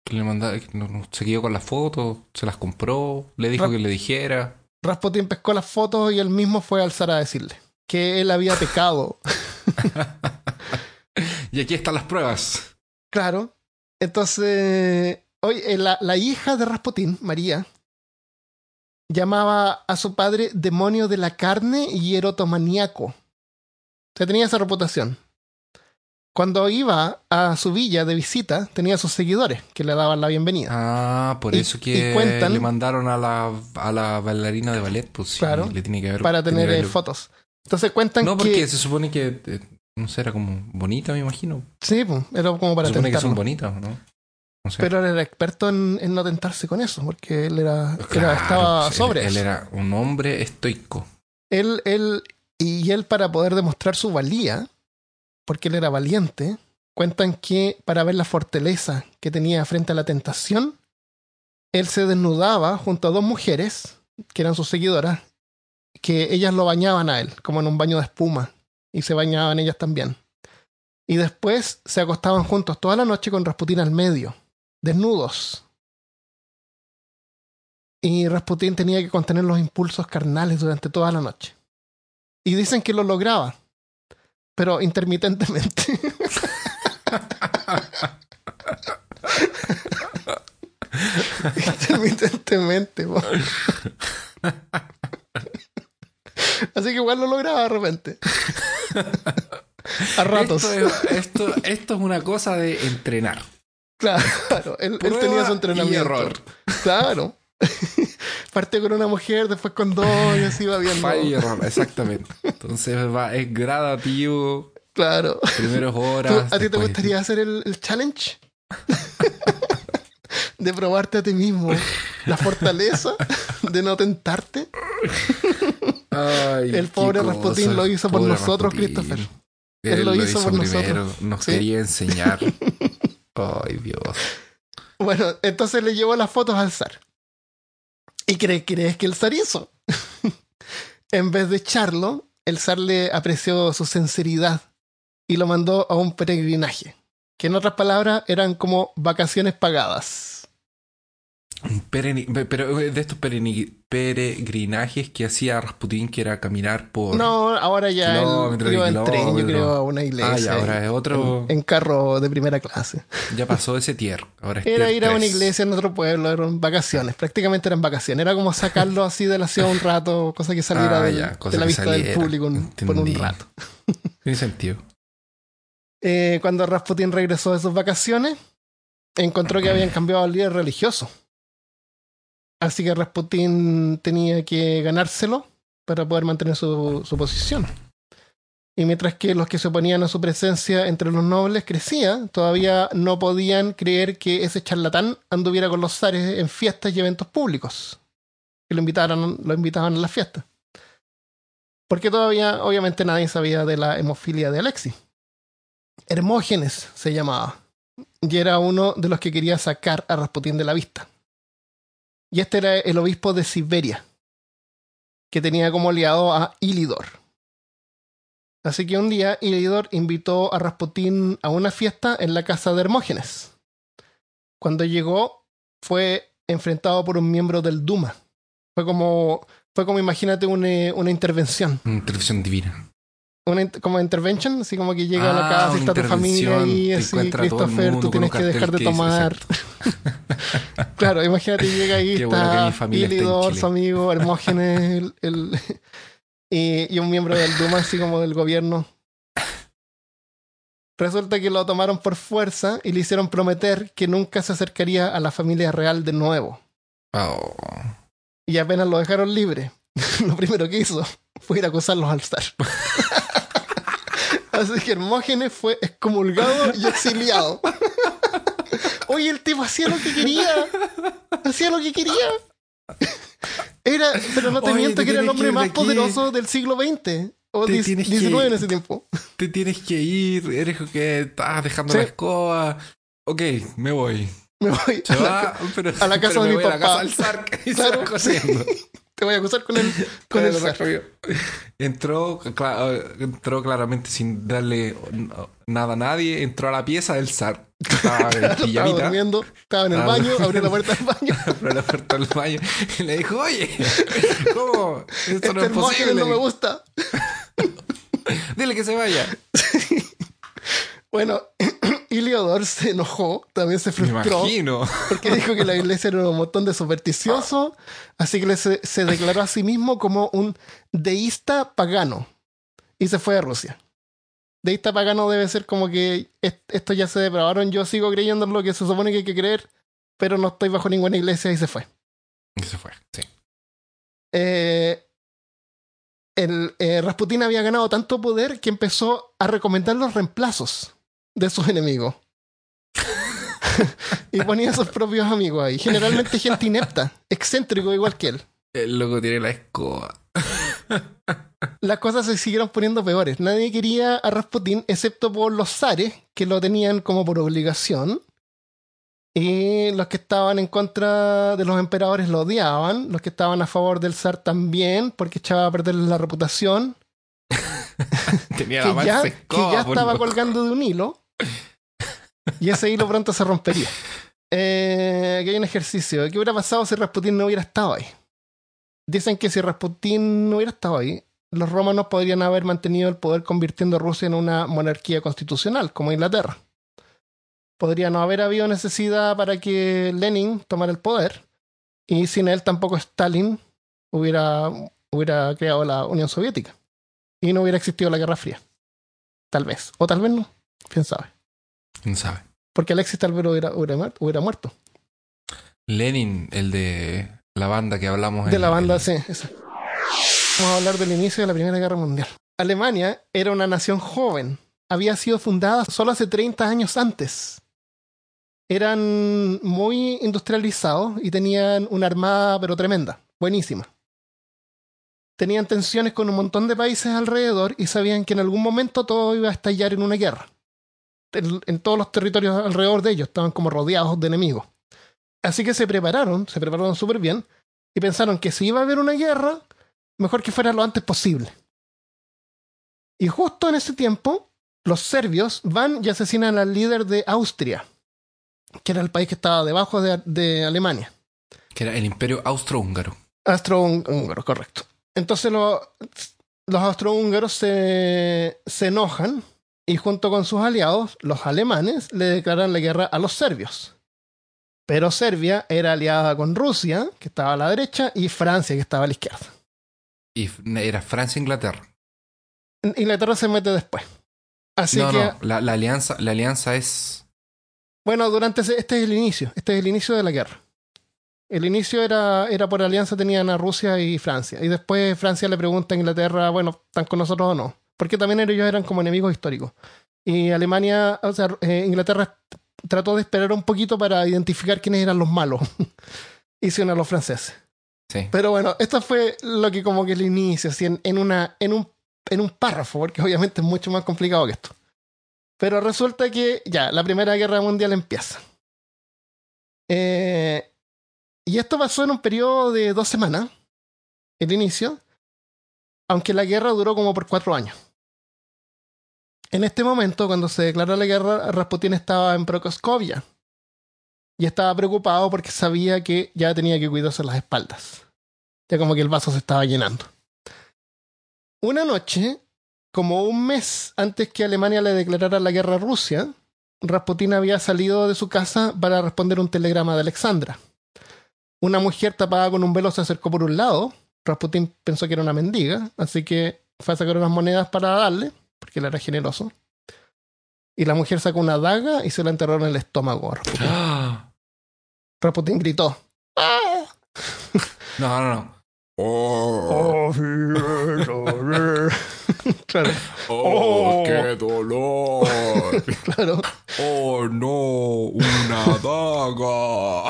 Que le mandaba, que no, no, se quedó con las fotos, se las compró, le dijo Rap- que le dijera. Rasputín pescó las fotos y él mismo fue al zar a decirle que él había pecado *laughs* y aquí están las pruebas. Claro. Entonces, oye, eh, la, la hija de Rasputín, María, llamaba a su padre demonio de la carne y erotomaníaco. O sea, tenía esa reputación. Cuando iba a su villa de visita, tenía sus seguidores que le daban la bienvenida. Ah, por Y- eso que cuentan- le mandaron a la, a la bailarina de ballet, pues sí, Claro, le tiene que haber para tener que eh, haber- fotos. Entonces cuentan No, porque que... se supone que, eh, no sé, era como bonita, me imagino. Sí, pues, era como para se supone que son bonitas, ¿no? No sé. Pero él era experto en, en no tentarse con eso, porque él era, Claro, estaba pues, sobre él, era un hombre estoico. Él, él, y él para poder demostrar su valía, porque él era valiente, cuentan que para ver la fortaleza que tenía frente a la tentación, él se desnudaba junto a dos mujeres, que eran sus seguidoras, que ellas lo bañaban a él, como en un baño de espuma, y se bañaban ellas también. Y después se acostaban juntos toda la noche con Rasputín al medio, desnudos. Y Rasputín tenía que contener los impulsos carnales durante toda la noche. Y dicen que lo lograba, pero intermitentemente. intermitentemente. po. Así que igual lo lograba de repente. A ratos. Esto es, esto, esto es una cosa de entrenar. Claro, él, tenía su y entrenamiento. error. Claro. Partió con una mujer, después con dos y así va viendo. Falla exactamente. *laughs* Entonces va, es gradativo, Claro. primeros ¿Tú- horas. ¿A ti te gustaría hacer el, el challenge? *laughs* de probarte a ti mismo la fortaleza de no tentarte. Ay, El pobre. Rasputín lo hizo por nosotros, Rasputín. Christopher. Él, Él lo lo hizo hizo, por primero, nosotros. nos Sí. quería enseñar. *laughs* Ay, Dios. Bueno, entonces le llevó las fotos al zar. ¿Y crees, crees que el zar hizo? *laughs* en vez de echarlo, el zar le apreció su sinceridad y lo mandó a un peregrinaje, que en otras palabras eran como vacaciones pagadas. Pereni- pero eh, de estos peregrinajes que hacía Rasputín, que era caminar por. No, ahora ya Kilómetros iba en tren, yo creo, a una iglesia. Ah, ya, ahora es otro. en, en carro de primera clase. Ya pasó ese tier. Ahora es Era tier ir a una 3. iglesia en otro pueblo, eran vacaciones, prácticamente eran vacaciones. Era como sacarlo así de la ciudad un rato, cosa que saliera Ah, del- ya, cosa de la vista del público un- por un rato. *laughs* Tiene sentido. Eh, cuando Rasputin regresó de sus vacaciones, encontró que habían cambiado al líder religioso. Así que Rasputin tenía que ganárselo para poder mantener su, posición. Y mientras que los que se oponían a su presencia entre los nobles crecía, todavía no podían creer que ese charlatán anduviera con los zares en fiestas y eventos públicos. Que lo invitaran, lo invitaban a las fiestas. Porque todavía, obviamente, nadie sabía de la hemofilia de Alexis. Hermógenes se llamaba. Y era uno de los que quería sacar a Rasputín de la vista. Y este era el obispo de Siberia, que tenía como aliado a Ilidor. Así que un día Ilidor invitó a Rasputín a una fiesta en la casa de Hermógenes. Cuando llegó, fue enfrentado por un miembro del Duma. Fue como, fue como imagínate una, una intervención Una intervención divina. Una como intervention, así como que llega a la Ah, casa y está tu familia te así, Christopher, tú tienes que dejar de que tomar. *laughs* claro, imagínate, llega ahí, *laughs* Qué bueno está en Ilidor, su amigo, Hermógenes, el, el- *laughs* y, y un miembro del Duma, así como del gobierno. Resulta que lo tomaron por fuerza y le hicieron prometer que nunca se acercaría a la familia real de nuevo. Oh. Y apenas lo dejaron libre, lo primero que hizo fue ir a acusarlos al zar. Así que Hermógenes fue excomulgado y exiliado. Oye, el tipo hacía lo que quería. Hacía lo que quería. Era, pero no te Oye, miento te que era el hombre más aquí. poderoso del siglo XX. O Te diez- tienes que 19 en ese tiempo. Te tienes que ir, eres que estás dejando Sí. la escoba. Ok, me voy. Me voy Se a la, va, *laughs* pero, a la casa pero de mi voy a la papá. casa del *laughs* y Claro. *laughs* Te voy a acusar con *laughs* el, con el zar. Entró, cla- entró claramente sin darle nada a nadie. Entró a la pieza del zar. Estaba en *laughs* Estaba durmiendo, estaba en el Ah, baño, abrió la puerta del baño. *laughs* Abrió la puerta del baño y le dijo, oye, ¿cómo? Esto Este no es posible. no me gusta. Dile que se vaya. Bueno, *clears throat* Iliodor se enojó, también se Me frustró. imagino. porque dijo que la iglesia era un montón de supersticiosos, así que le se, se declaró a sí mismo como un deísta pagano y se fue a Rusia. Deísta pagano debe ser como que est- esto ya se depravaron, yo sigo creyendo en lo que se supone que hay que creer, pero no estoy bajo ninguna iglesia y se fue. Y se fue, sí. Eh, el, eh, Rasputín había ganado tanto poder que empezó a recomendar los reemplazos de sus enemigos. *laughs* y ponía a sus propios amigos ahí. Generalmente gente inepta, excéntrico igual que él. El loco tiene la escoba. Las cosas se siguieron poniendo peores. Nadie quería a Rasputín excepto por los zares, que lo tenían como por obligación. Y los que estaban en contra de los emperadores lo odiaban. Los que estaban a favor del zar también, porque echaba a perder la reputación. *laughs* Tenía que la ya, que ya estaba colgando de un hilo. Y ese hilo pronto se rompería. Eh, aquí hay un ejercicio. ¿Qué hubiera pasado si Rasputín no hubiera estado ahí? Dicen que si Rasputín no hubiera estado ahí, los romanos podrían haber mantenido el poder convirtiendo a Rusia en una monarquía constitucional, como Inglaterra. Podría no haber habido necesidad para que Lenin tomara el poder, y sin él tampoco Stalin hubiera, hubiera creado la Unión Soviética. Y no hubiera existido la Guerra Fría. Tal vez. O tal vez no. ¿Quién sabe? ¿Quién sabe? Porque Alexis tal vez hubiera, hubiera, muer- hubiera muerto. Lenin, el de la banda que hablamos. De en- la banda, sí. esa. Vamos a hablar del inicio de la Primera Guerra Mundial. Alemania era una nación joven. Había sido fundada solo hace 30 años antes. Eran muy industrializados y tenían una armada, pero tremenda, buenísima. Tenían tensiones con un montón de países alrededor y sabían que en algún momento todo iba a estallar en una guerra. En, en todos los territorios alrededor de ellos estaban como rodeados de enemigos. Así que se prepararon, se prepararon súper bien y pensaron que si iba a haber una guerra, mejor que fuera lo antes posible. Y justo en ese tiempo, los serbios van y asesinan al líder de Austria, que era el país que estaba debajo de, de Alemania. Que era el imperio austrohúngaro. Austrohúngaro, correcto. Entonces lo- los austrohúngaros se, se enojan y junto con sus aliados, los alemanes, le declaran la guerra a los serbios. Pero Serbia era aliada con Rusia, que estaba a la derecha, y Francia, que estaba a la izquierda. Y era Francia-Inglaterra. Inglaterra se mete después. Así no, que, no, la, la alianza, la alianza es. bueno, durante ese- este es el inicio, este es el inicio de la guerra. El inicio era, era por alianza, tenían a Rusia y Francia. Y después Francia le pregunta a Inglaterra, bueno, ¿están con nosotros o no? Porque también ellos eran como enemigos históricos. Y Alemania, o sea, eh, Inglaterra trató de esperar un poquito para identificar quiénes eran los malos. *laughs* y unen a los franceses. Sí. Pero bueno, esto fue lo que como que el inicio, así en, en una, en un, en un párrafo, porque *laughs* obviamente es mucho más complicado que esto. Pero resulta que ya, la Primera Guerra Mundial empieza. Eh, y esto pasó en un periodo de dos semanas, el inicio, aunque la guerra duró como por cuatro años. En este momento, cuando se declaró la guerra, Rasputín estaba en Prokoskovia y estaba preocupado porque sabía que ya tenía que cuidarse las espaldas. Ya como que el vaso se estaba llenando. Una noche, como un mes antes que Alemania le declarara la guerra a Rusia, Rasputín había salido de su casa para responder un telegrama de Alexandra. Una mujer tapada con un velo se acercó por un lado. Rasputín pensó que era una mendiga, así que fue a sacar unas monedas para darle, porque él era generoso. Y la mujer sacó una daga y se la enterró en el estómago. ¡Ah! *gasps* Rasputín gritó. ¡Ah! *laughs* No, no, no. Oh, *laughs* claro, oh, qué dolor. *laughs* claro. Oh, no, una daga.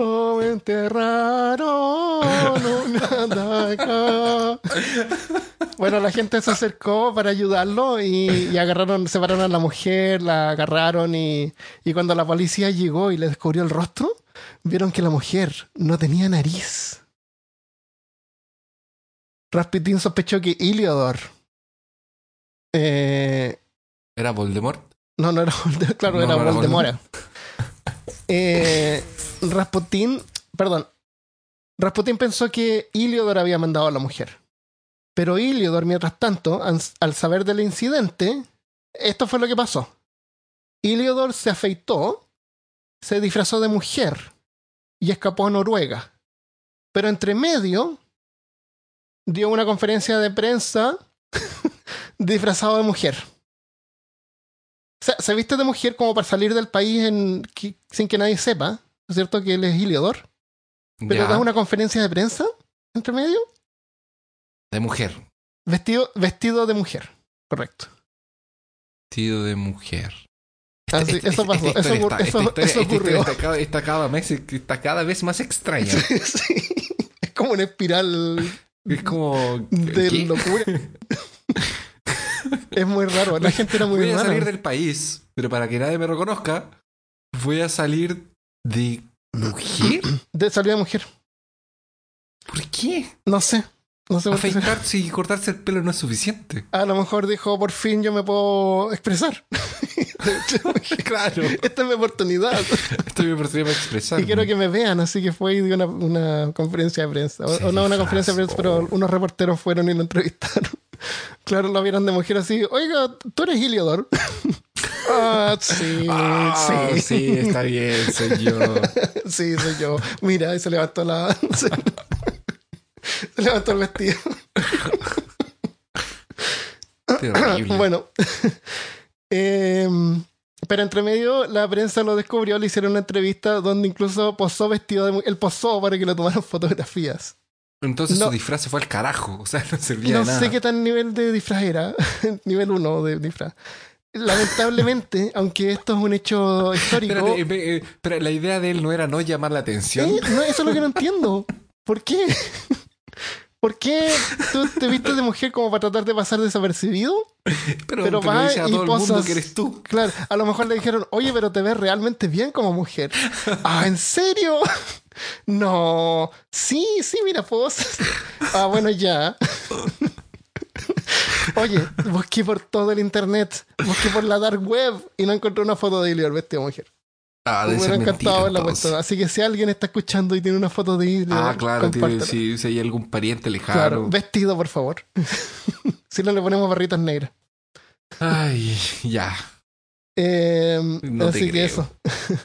Oh, me enterraron una daga. Bueno, la gente se acercó para ayudarlo y, y agarraron, separaron a la mujer, la agarraron y, y cuando la policía llegó y le descubrió el rostro, vieron que la mujer no tenía nariz. Rasputín sospechó que Iliodor. Eh, ¿Era Voldemort? no, no era Voldemort, claro, No, era no era Voldemort. Eh, Rasputín, perdón. Rasputín pensó que Iliodor había mandado a la mujer. Pero Iliodor, mientras tanto, al saber del incidente, esto fue lo que pasó. Iliodor se afeitó, se disfrazó de mujer y escapó a Noruega. Pero entre medio dio una conferencia de prensa *laughs* disfrazado de mujer. O sea, se viste de mujer como para salir del país en, que- sin que nadie sepa, ¿no es cierto? Que él es Iliodor. Pero Ya. da una conferencia de prensa entre medio. De mujer. Vestido, vestido de mujer. Correcto. Vestido de mujer. Ah, sí, Esta- eso pasó. esta Eso, está- eso- esta eso esta ocurrió. Está cada, está cada mes, está cada vez más extraña. *laughs* Sí. Es como una espiral Es como. de ¿qué? locura. *laughs* es muy raro. La gente era muy voy a salir del país, pero para que nadie me reconozca, voy a salir de mujer. De salida de mujer. ¿Por qué? No sé. No sé. Afeitarse y cortarse el pelo no es suficiente. A lo mejor dijo, por fin yo me puedo expresar. *laughs* *laughs* Claro. Esta es mi oportunidad. Esta es mi oportunidad para expresar. Y quiero que me vean, así que fue y dio una, una conferencia de prensa. O, no una conferencia de prensa, pero unos reporteros fueron y lo entrevistaron. *laughs* Claro, lo vieron de mujer así. Oiga, tú eres Heliodor. ah, sí, Ah, sí, sí, está bien, soy yo. sí, soy yo. Mira, y se levantó la. Se, levantó el vestido. Terrible. Bueno. Em, pero entre medio, la prensa lo descubrió, le hicieron una entrevista donde incluso posó vestido de mujer. Él posó para que le tomaran *laughs* fotografías. Entonces no. su disfraz se fue al carajo. O sea, *laughs* no servía No de nada. sé qué tan nivel de disfraz era. *laughs* nivel 1 de disfraz. Lamentablemente, aunque esto es un hecho histórico. Eh, pero la idea de él no era no llamar la atención. ¿eh? No, eso es lo que no entiendo. ¿Por qué? ¿Por qué tú te vistes de mujer como para tratar de pasar desapercibido? Pero, pero pero va dice a y todo el mundo posas. que eres tú. Claro, a lo mejor le dijeron, oye, pero te ves realmente bien como mujer. *laughs* Ah, ¿en serio? *laughs* No. Sí, sí, mira, posas. *laughs* Ah, bueno, ya. Oye, busqué por todo el internet, busqué por la dark web y no encontré una foto de Ilior vestido de mujer. Ah, Me debe hubiera ser encantado mentira, haberla entonces. puesto. Así que si alguien está escuchando y tiene una foto de Ilior, Ah, claro, compártela. si, si hay algún pariente lejano. Claro, vestido, por favor. *laughs* si no le ponemos barritas negras. Ay, ya. Eh, No te así que creo. eso. *laughs*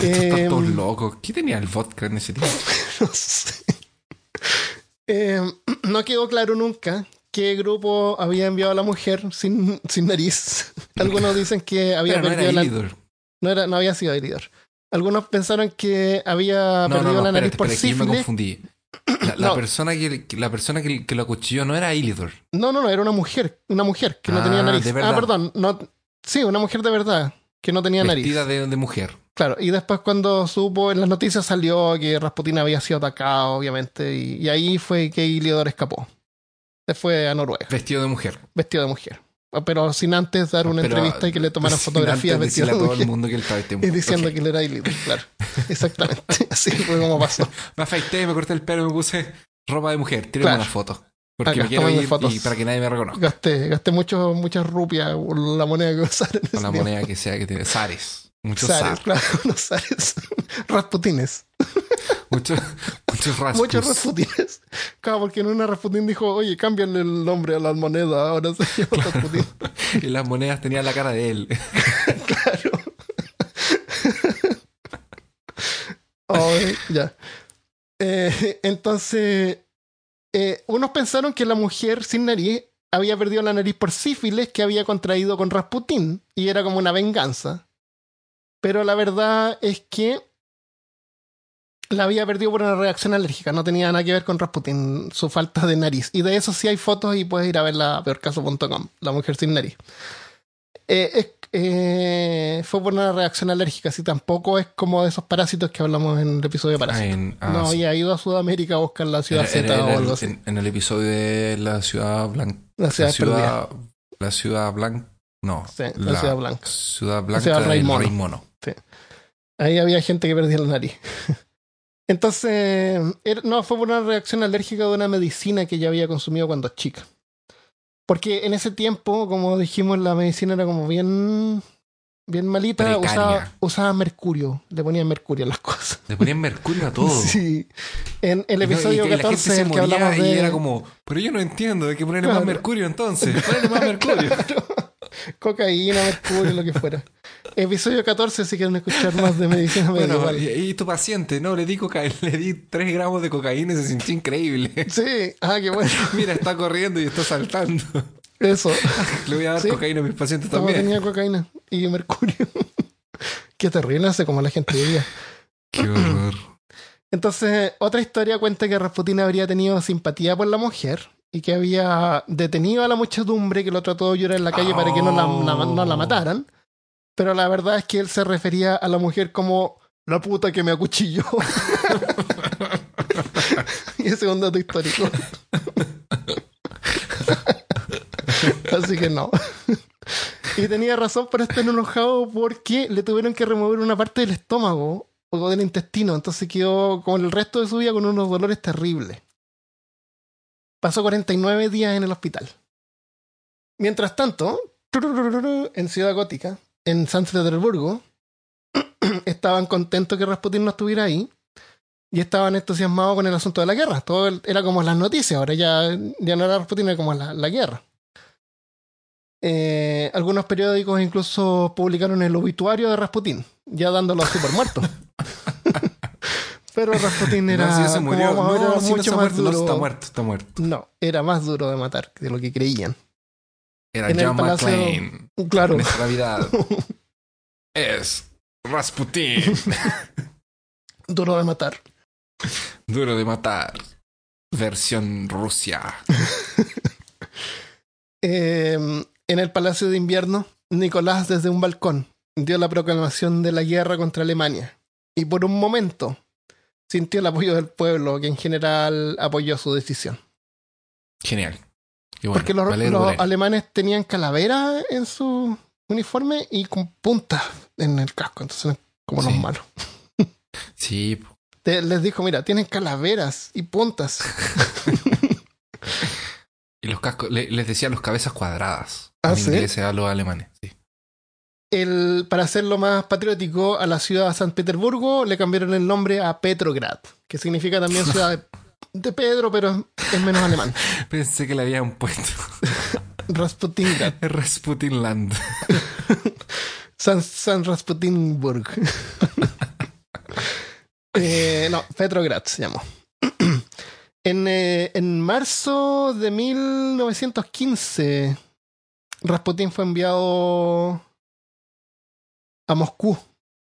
Estos Em, tantos locos. ¿Qué tenía el vodka en ese tiempo? *laughs* No sé. Eh, *clears throat* no quedó claro nunca qué grupo había enviado a la mujer sin, sin nariz. Algunos dicen que había Pero perdido la. No, era, no había sido Ilidor. Algunos pensaron que había No, perdido no, no, la nariz espérate, por espérate, que yo me sífilis. confundí. La, persona, que, la persona que, que lo acuchilló no era Ilidor. No, no, no, era una mujer. Una mujer que no Ah, tenía nariz. de Ah, perdón. No, sí, una mujer de verdad que no tenía nariz. Vestida de, mujer. Claro, y después cuando supo, en las noticias salió que Rasputin había sido atacado, obviamente, y, y ahí fue que Iliodor escapó. Se fue a Noruega, Vestido de mujer. vestido de mujer. Pero sin antes dar una Pero, entrevista y que le tomaran fotografías vestido a todo el mundo que él estaba Y diciendo que él era Iliodor, claro. *laughs* Exactamente. *laughs* Así fue como pasó. Me afeité, me corté el pelo, me puse ropa de mujer. Tírenme Claro. una foto. Porque Acá, me quiero ir fotos. y para que nadie me reconozca. Gasté, gasté mucho, muchas rupias, por la moneda que usaron. Con la moneda que sea que tiene. Zares. Muchos Zares, zar. claro, *laughs* unos zares. Rasputines. *laughs* Muchos, muchos raspus. Muchos Rasputines. Claro, porque en una Rasputin dijo, oye, cámbianle el nombre a las monedas, ahora se llama Rasputin. *laughs* Y las monedas tenían la cara de él. *laughs* claro. Oh, ya. Eh, entonces, eh, unos pensaron que la mujer sin nariz había perdido la nariz por sífilis que había contraído con Rasputin y era como una venganza. Pero la verdad es que la había perdido por una reacción alérgica, no tenía nada que ver con Rasputin, su falta de nariz. Y de eso sí hay fotos y puedes ir a verla a peorcaso.com, la mujer sin nariz. Eh, eh, fue por una reacción alérgica, así tampoco es como de esos parásitos que hablamos en el episodio de Ah, parásitos. en, ah, no sí. había ido a Sudamérica a buscar la ciudad Era- Z era- o algo el- así. en, en el episodio de la ciudad blanca. La ciudad, La ciudad, la ciudad blanca. No. Sí, la ciudad blanca. Ciudad blanca ciudad del Rey Mono. Rey Mono. Ahí había gente que perdía la nariz. *laughs* Entonces, no, fue por una reacción alérgica de una medicina que ya había consumido cuando chica. Porque en ese tiempo, como dijimos, la medicina era como bien, bien malita. Usaba, usaba mercurio, le ponían mercurio a las *laughs* cosas. Le ponían mercurio a todo. Sí. En el Y no- y episodio que gente 14 se el que hablamos y de... era como, pero yo no entiendo, hay que ponerle Claro. más mercurio entonces. *laughs* Ponle más mercurio. Claro. Cocaína, mercurio, lo que fuera. Episodio 14 si quieren escuchar más de medicina Bueno, medieval. y, y tu paciente, no, le di *laughs* le di 3 gramos de cocaína y se sintió increíble. Sí, ah, qué bueno. *laughs* Mira, está corriendo y está saltando. Eso. *laughs* Le voy a dar Sí. cocaína a mis pacientes también. tenía cocaína y mercurio. Qué terrible, hace como la gente vivía. *clears throat* Qué horror. Entonces, otra historia cuenta que Rasputin habría tenido simpatía por la mujer y que había detenido a la muchedumbre que lo trató de llorar en la calle para que no la, la- no la Oh. mataran. Pero la verdad es que él se refería a la mujer como la puta que me acuchilló. *laughs* y ese es un dato histórico. *laughs* Así que no. y tenía razón para estar enojado porque le tuvieron que remover una parte del estómago o del intestino. Entonces quedó con el resto de su vida con unos dolores terribles. Pasó 49 días en el hospital. Mientras tanto, en Ciudad Gótica, en San Petersburgo, *clears throat* estaban contentos que Rasputin no estuviera ahí y estaban entusiasmados con el asunto de la guerra. Todo era como las noticias, ahora ya, ya no era Rasputin, era como la, la guerra. Eh, algunos periódicos incluso publicaron el obituario de Rasputin, ya dándolo super muerto. *laughs* Pero Rasputin era, no, si se como murió. ver, No, era si mucho más muerto, no duro. está muerto, está muerto. No, era más duro de matar de lo que creían. Era En John palacio- McClane. Claro, Navidad *laughs* es Rasputin. *laughs* duro de matar. Duro de matar. Versión Rusia. *laughs* Eh, en el Palacio de Invierno, Nicolás desde un balcón dio la proclamación de la guerra contra Alemania y por un momento sintió el apoyo del pueblo que en general apoyó su decisión. Genial. Y bueno, Porque los, alemanes tenían calaveras en su uniforme y con puntas en el casco, entonces como los malos. *laughs* Sí. Te- les dijo, mira, tienen calaveras y puntas. *laughs* *laughs* y los cascos, le- les decía los cabezas cuadradas. ¿Ah, en sí? inglés a los alemanes. Sí. El, para hacerlo más patriótico, a la ciudad de San Petersburgo le cambiaron el nombre a Petrograd, que significa también ciudad de, de Pedro, pero es, es menos alemán. *laughs* Pensé que le habían puesto *laughs* Rasputingrad, *laughs* Rasputinland. San, San Rasputinburg. Eh, no, Petrograd se llamó. *clears throat* En, eh, en marzo de 1915, Rasputin fue enviado a Moscú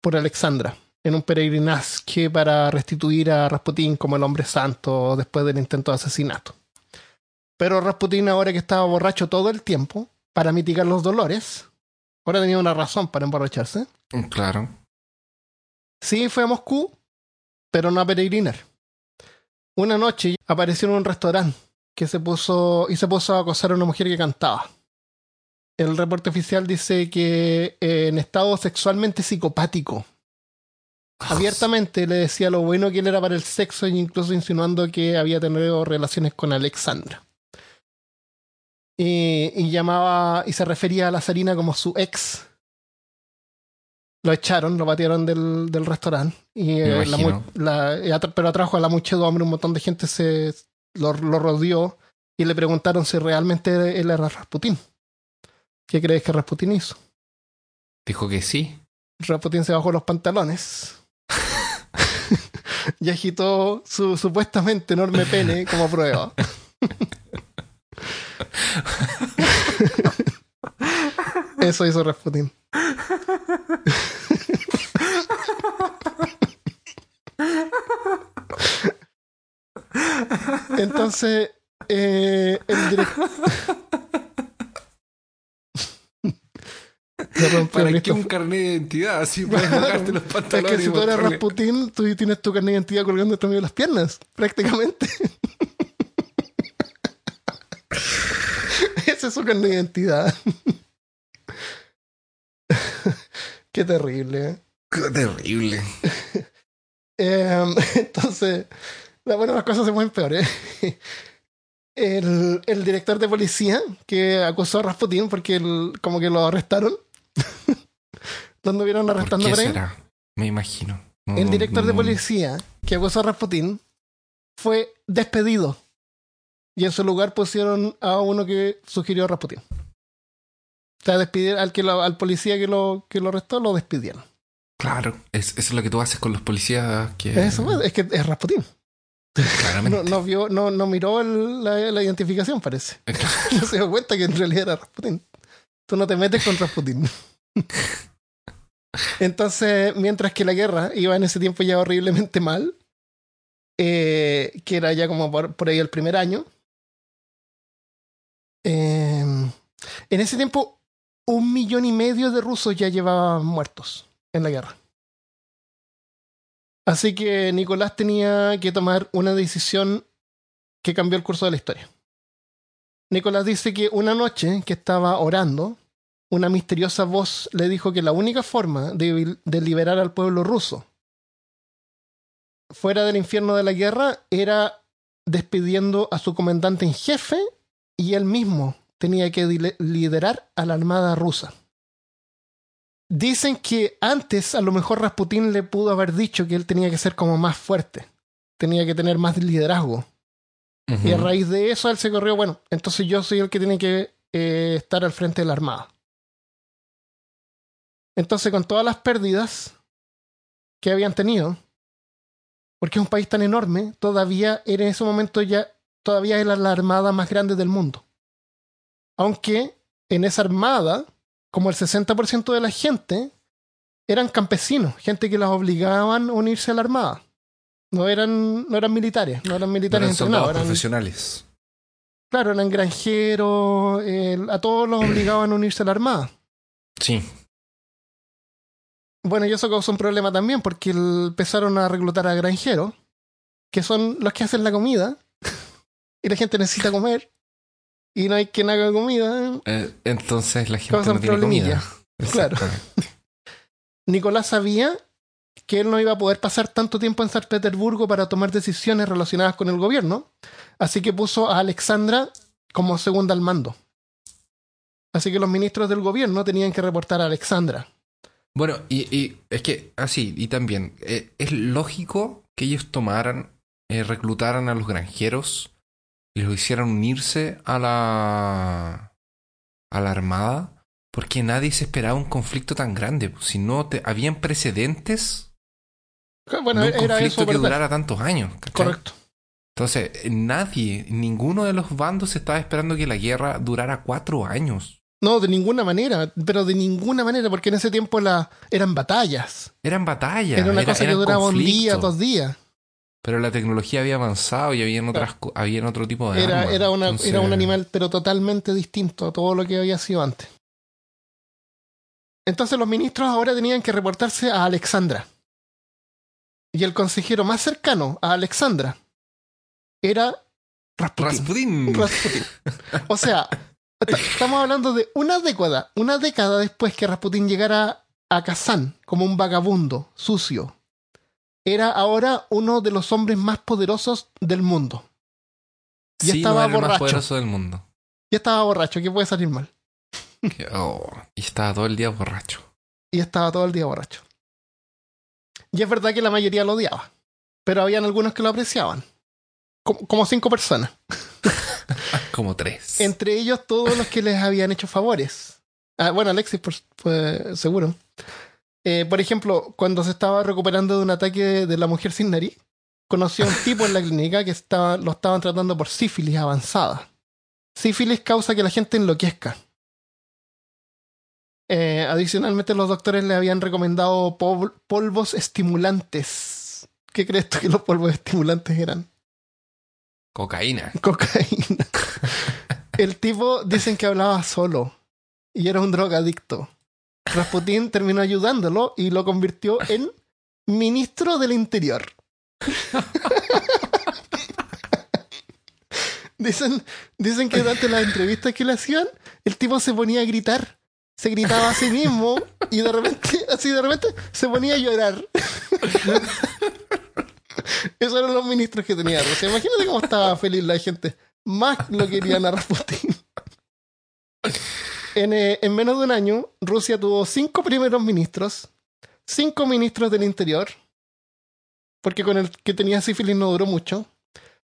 por Alexandra en un peregrinaje para restituir a Rasputin como el hombre santo después del intento de asesinato. Pero Rasputin, ahora que estaba borracho todo el tiempo, para mitigar los dolores, ahora tenía una razón para emborracharse. Claro. Sí, fue a Moscú, pero no a peregrinar. Una noche apareció en un restaurante que se puso y se puso a acosar a una mujer que cantaba. El reporte oficial dice que eh, en estado sexualmente psicopático. Abiertamente le decía lo bueno que él era para el sexo e incluso insinuando que había tenido relaciones con Alexandra. Y, y llamaba y se refería a la Sarina como su ex. Lo echaron, lo batieron del, del restaurante. Y, eh, la la- atra- pero atrajo a la muchedumbre, un montón de gente se lo, lo rodeó y le preguntaron si realmente él era Rasputín. ¿Qué crees que Rasputín hizo? Dijo que sí. Rasputín se bajó los pantalones *laughs* y agitó su supuestamente enorme pene como prueba. *laughs* Eso hizo Rasputín. *laughs* Entonces, eh, el director. ¿Para qué un carnet de identidad? Así *laughs* puedes bajarte los Es pantalones. que si tú eres Rasputín, tú tienes tu carnet de identidad colgando entre medio de las piernas, *laughs* prácticamente. Ese es su carnet de identidad. *laughs* Qué terrible. ¿eh? Qué terrible. Em, entonces, la- bueno, las cosas se ponen peores. El, el director de policía que acusó a Rasputín porque el- como que lo arrestaron. *laughs* ¿Dónde ¿Por arrestando qué por ahí? será? Me imagino. No, El no, director de policía que acusó a Rasputín fue despedido. Y en su lugar pusieron a uno que sugirió a Rasputín. O sea, despedir al, que lo- al policía que lo, que lo arrestó, lo despidieron. Claro, es, eso es lo que tú haces con los policías que... Eso es que es Rasputín. Claramente. *laughs* No, no vio, no, no miró el- la, la identificación, parece. *laughs* No se dio cuenta que en realidad era Rasputín. Tú no te metes con Rasputín. Entonces, mientras que la guerra iba en ese tiempo ya horriblemente mal, eh, que era ya como por, ahí el primer año, Eh, en ese tiempo, un millón y medio de rusos ya llevaban muertos en la guerra. Así que Nicolás tenía que tomar una decisión que cambió el curso de la historia. Nicolás dice que una noche que estaba orando, una misteriosa voz le dijo que la única forma de, de liberar al pueblo ruso fuera del infierno de la guerra era despidiendo a su comandante en jefe y él mismo tenía que liderar a la armada rusa. Dicen que antes a lo mejor Rasputín le pudo haber dicho que él tenía que ser como más fuerte, tenía que tener más liderazgo. Y a raíz de eso él se corrió, bueno, entonces yo soy el que tiene que eh, estar al frente de la armada. Entonces con todas las pérdidas que habían tenido, porque es un país tan enorme, todavía en ese momento ya todavía era la armada más grande del mundo. Aunque en esa armada, como el 60% de la gente eran campesinos, gente que las obligaban a unirse a la armada. No eran, no eran militares, no eran militares no eran entrenados, eran profesionales. Claro, eran granjeros, a todos los obligaban a unirse a la armada. Sí. Bueno, y eso causó un problema también porque empezaron a reclutar a granjeros, que son los que hacen la comida, *laughs* y la gente necesita comer, y no hay quien haga comida. Eh, entonces la gente no tiene comida. Claro. *laughs* Nicolás sabía que él no iba a poder pasar tanto tiempo en San Petersburgo para tomar decisiones relacionadas con el gobierno, así que puso a Alexandra como segunda al mando. Así que los ministros del gobierno tenían que reportar a Alexandra. Bueno, y, es que así, y también, eh, es lógico que ellos tomaran, eh, reclutaran a los granjeros y los hicieran unirse a la, a la armada, porque nadie se esperaba un conflicto tan grande. Si no, te, habían precedentes bueno, un conflicto que durara tantos años. Correcto. Entonces, nadie, ninguno de los bandos estaba esperando que la guerra durara cuatro años. No, de ninguna manera, pero de ninguna manera, porque en ese tiempo la, eran batallas. Eran batallas. Era una cosa que duraba un día, dos días. Pero la tecnología había avanzado y había otras, había otro tipo de era, Era, una, era un animal, pero totalmente distinto a todo lo que había sido antes. Entonces los ministros ahora tenían que reportarse a Alexandra. Y el consejero más cercano a Alexandra era Rasputin. Rasputin. O sea, *laughs* Estamos hablando de una década, una década después que Rasputín llegara a Kazán como un vagabundo, sucio. Era ahora uno de los hombres más poderosos del mundo. Ya estaba borracho. más poderoso del mundo. Ya estaba borracho, ¿qué puede salir mal? Oh, y estaba todo el día borracho. Y estaba todo el día borracho. Y es verdad que la mayoría lo odiaba, pero habían algunos que lo apreciaban. como cinco personas. *laughs* Como tres. Entre ellos todos los que les habían hecho favores. Ah, bueno, Alexis, por, seguro. Eh, por ejemplo, cuando se estaba recuperando de un ataque de la mujer sin nariz, conoció a un tipo en la clínica que lo estaban tratando por sífilis avanzada. Sífilis causa que la gente enloquezca. Eh, adicionalmente, los doctores le habían recomendado polvos estimulantes. ¿Qué crees tú que los polvos estimulantes eran? Cocaína. *laughs* Cocaína. El tipo dicen que hablaba solo y era un drogadicto. Rasputín terminó ayudándolo y lo convirtió en ministro del Interior. dicen, dicen que durante las entrevistas que le hacían, el tipo se ponía a gritar. Se gritaba a sí mismo y de repente, así de repente, se ponía a llorar. *laughs* Esos eran los ministros que tenía Rusia. Imagínate cómo estaba feliz la gente. Más lo querían a Rasputin. *laughs* En, eh, en, menos de un año, Rusia tuvo cinco primeros ministros, cinco ministros del interior, porque con el que tenía sífilis no duró mucho,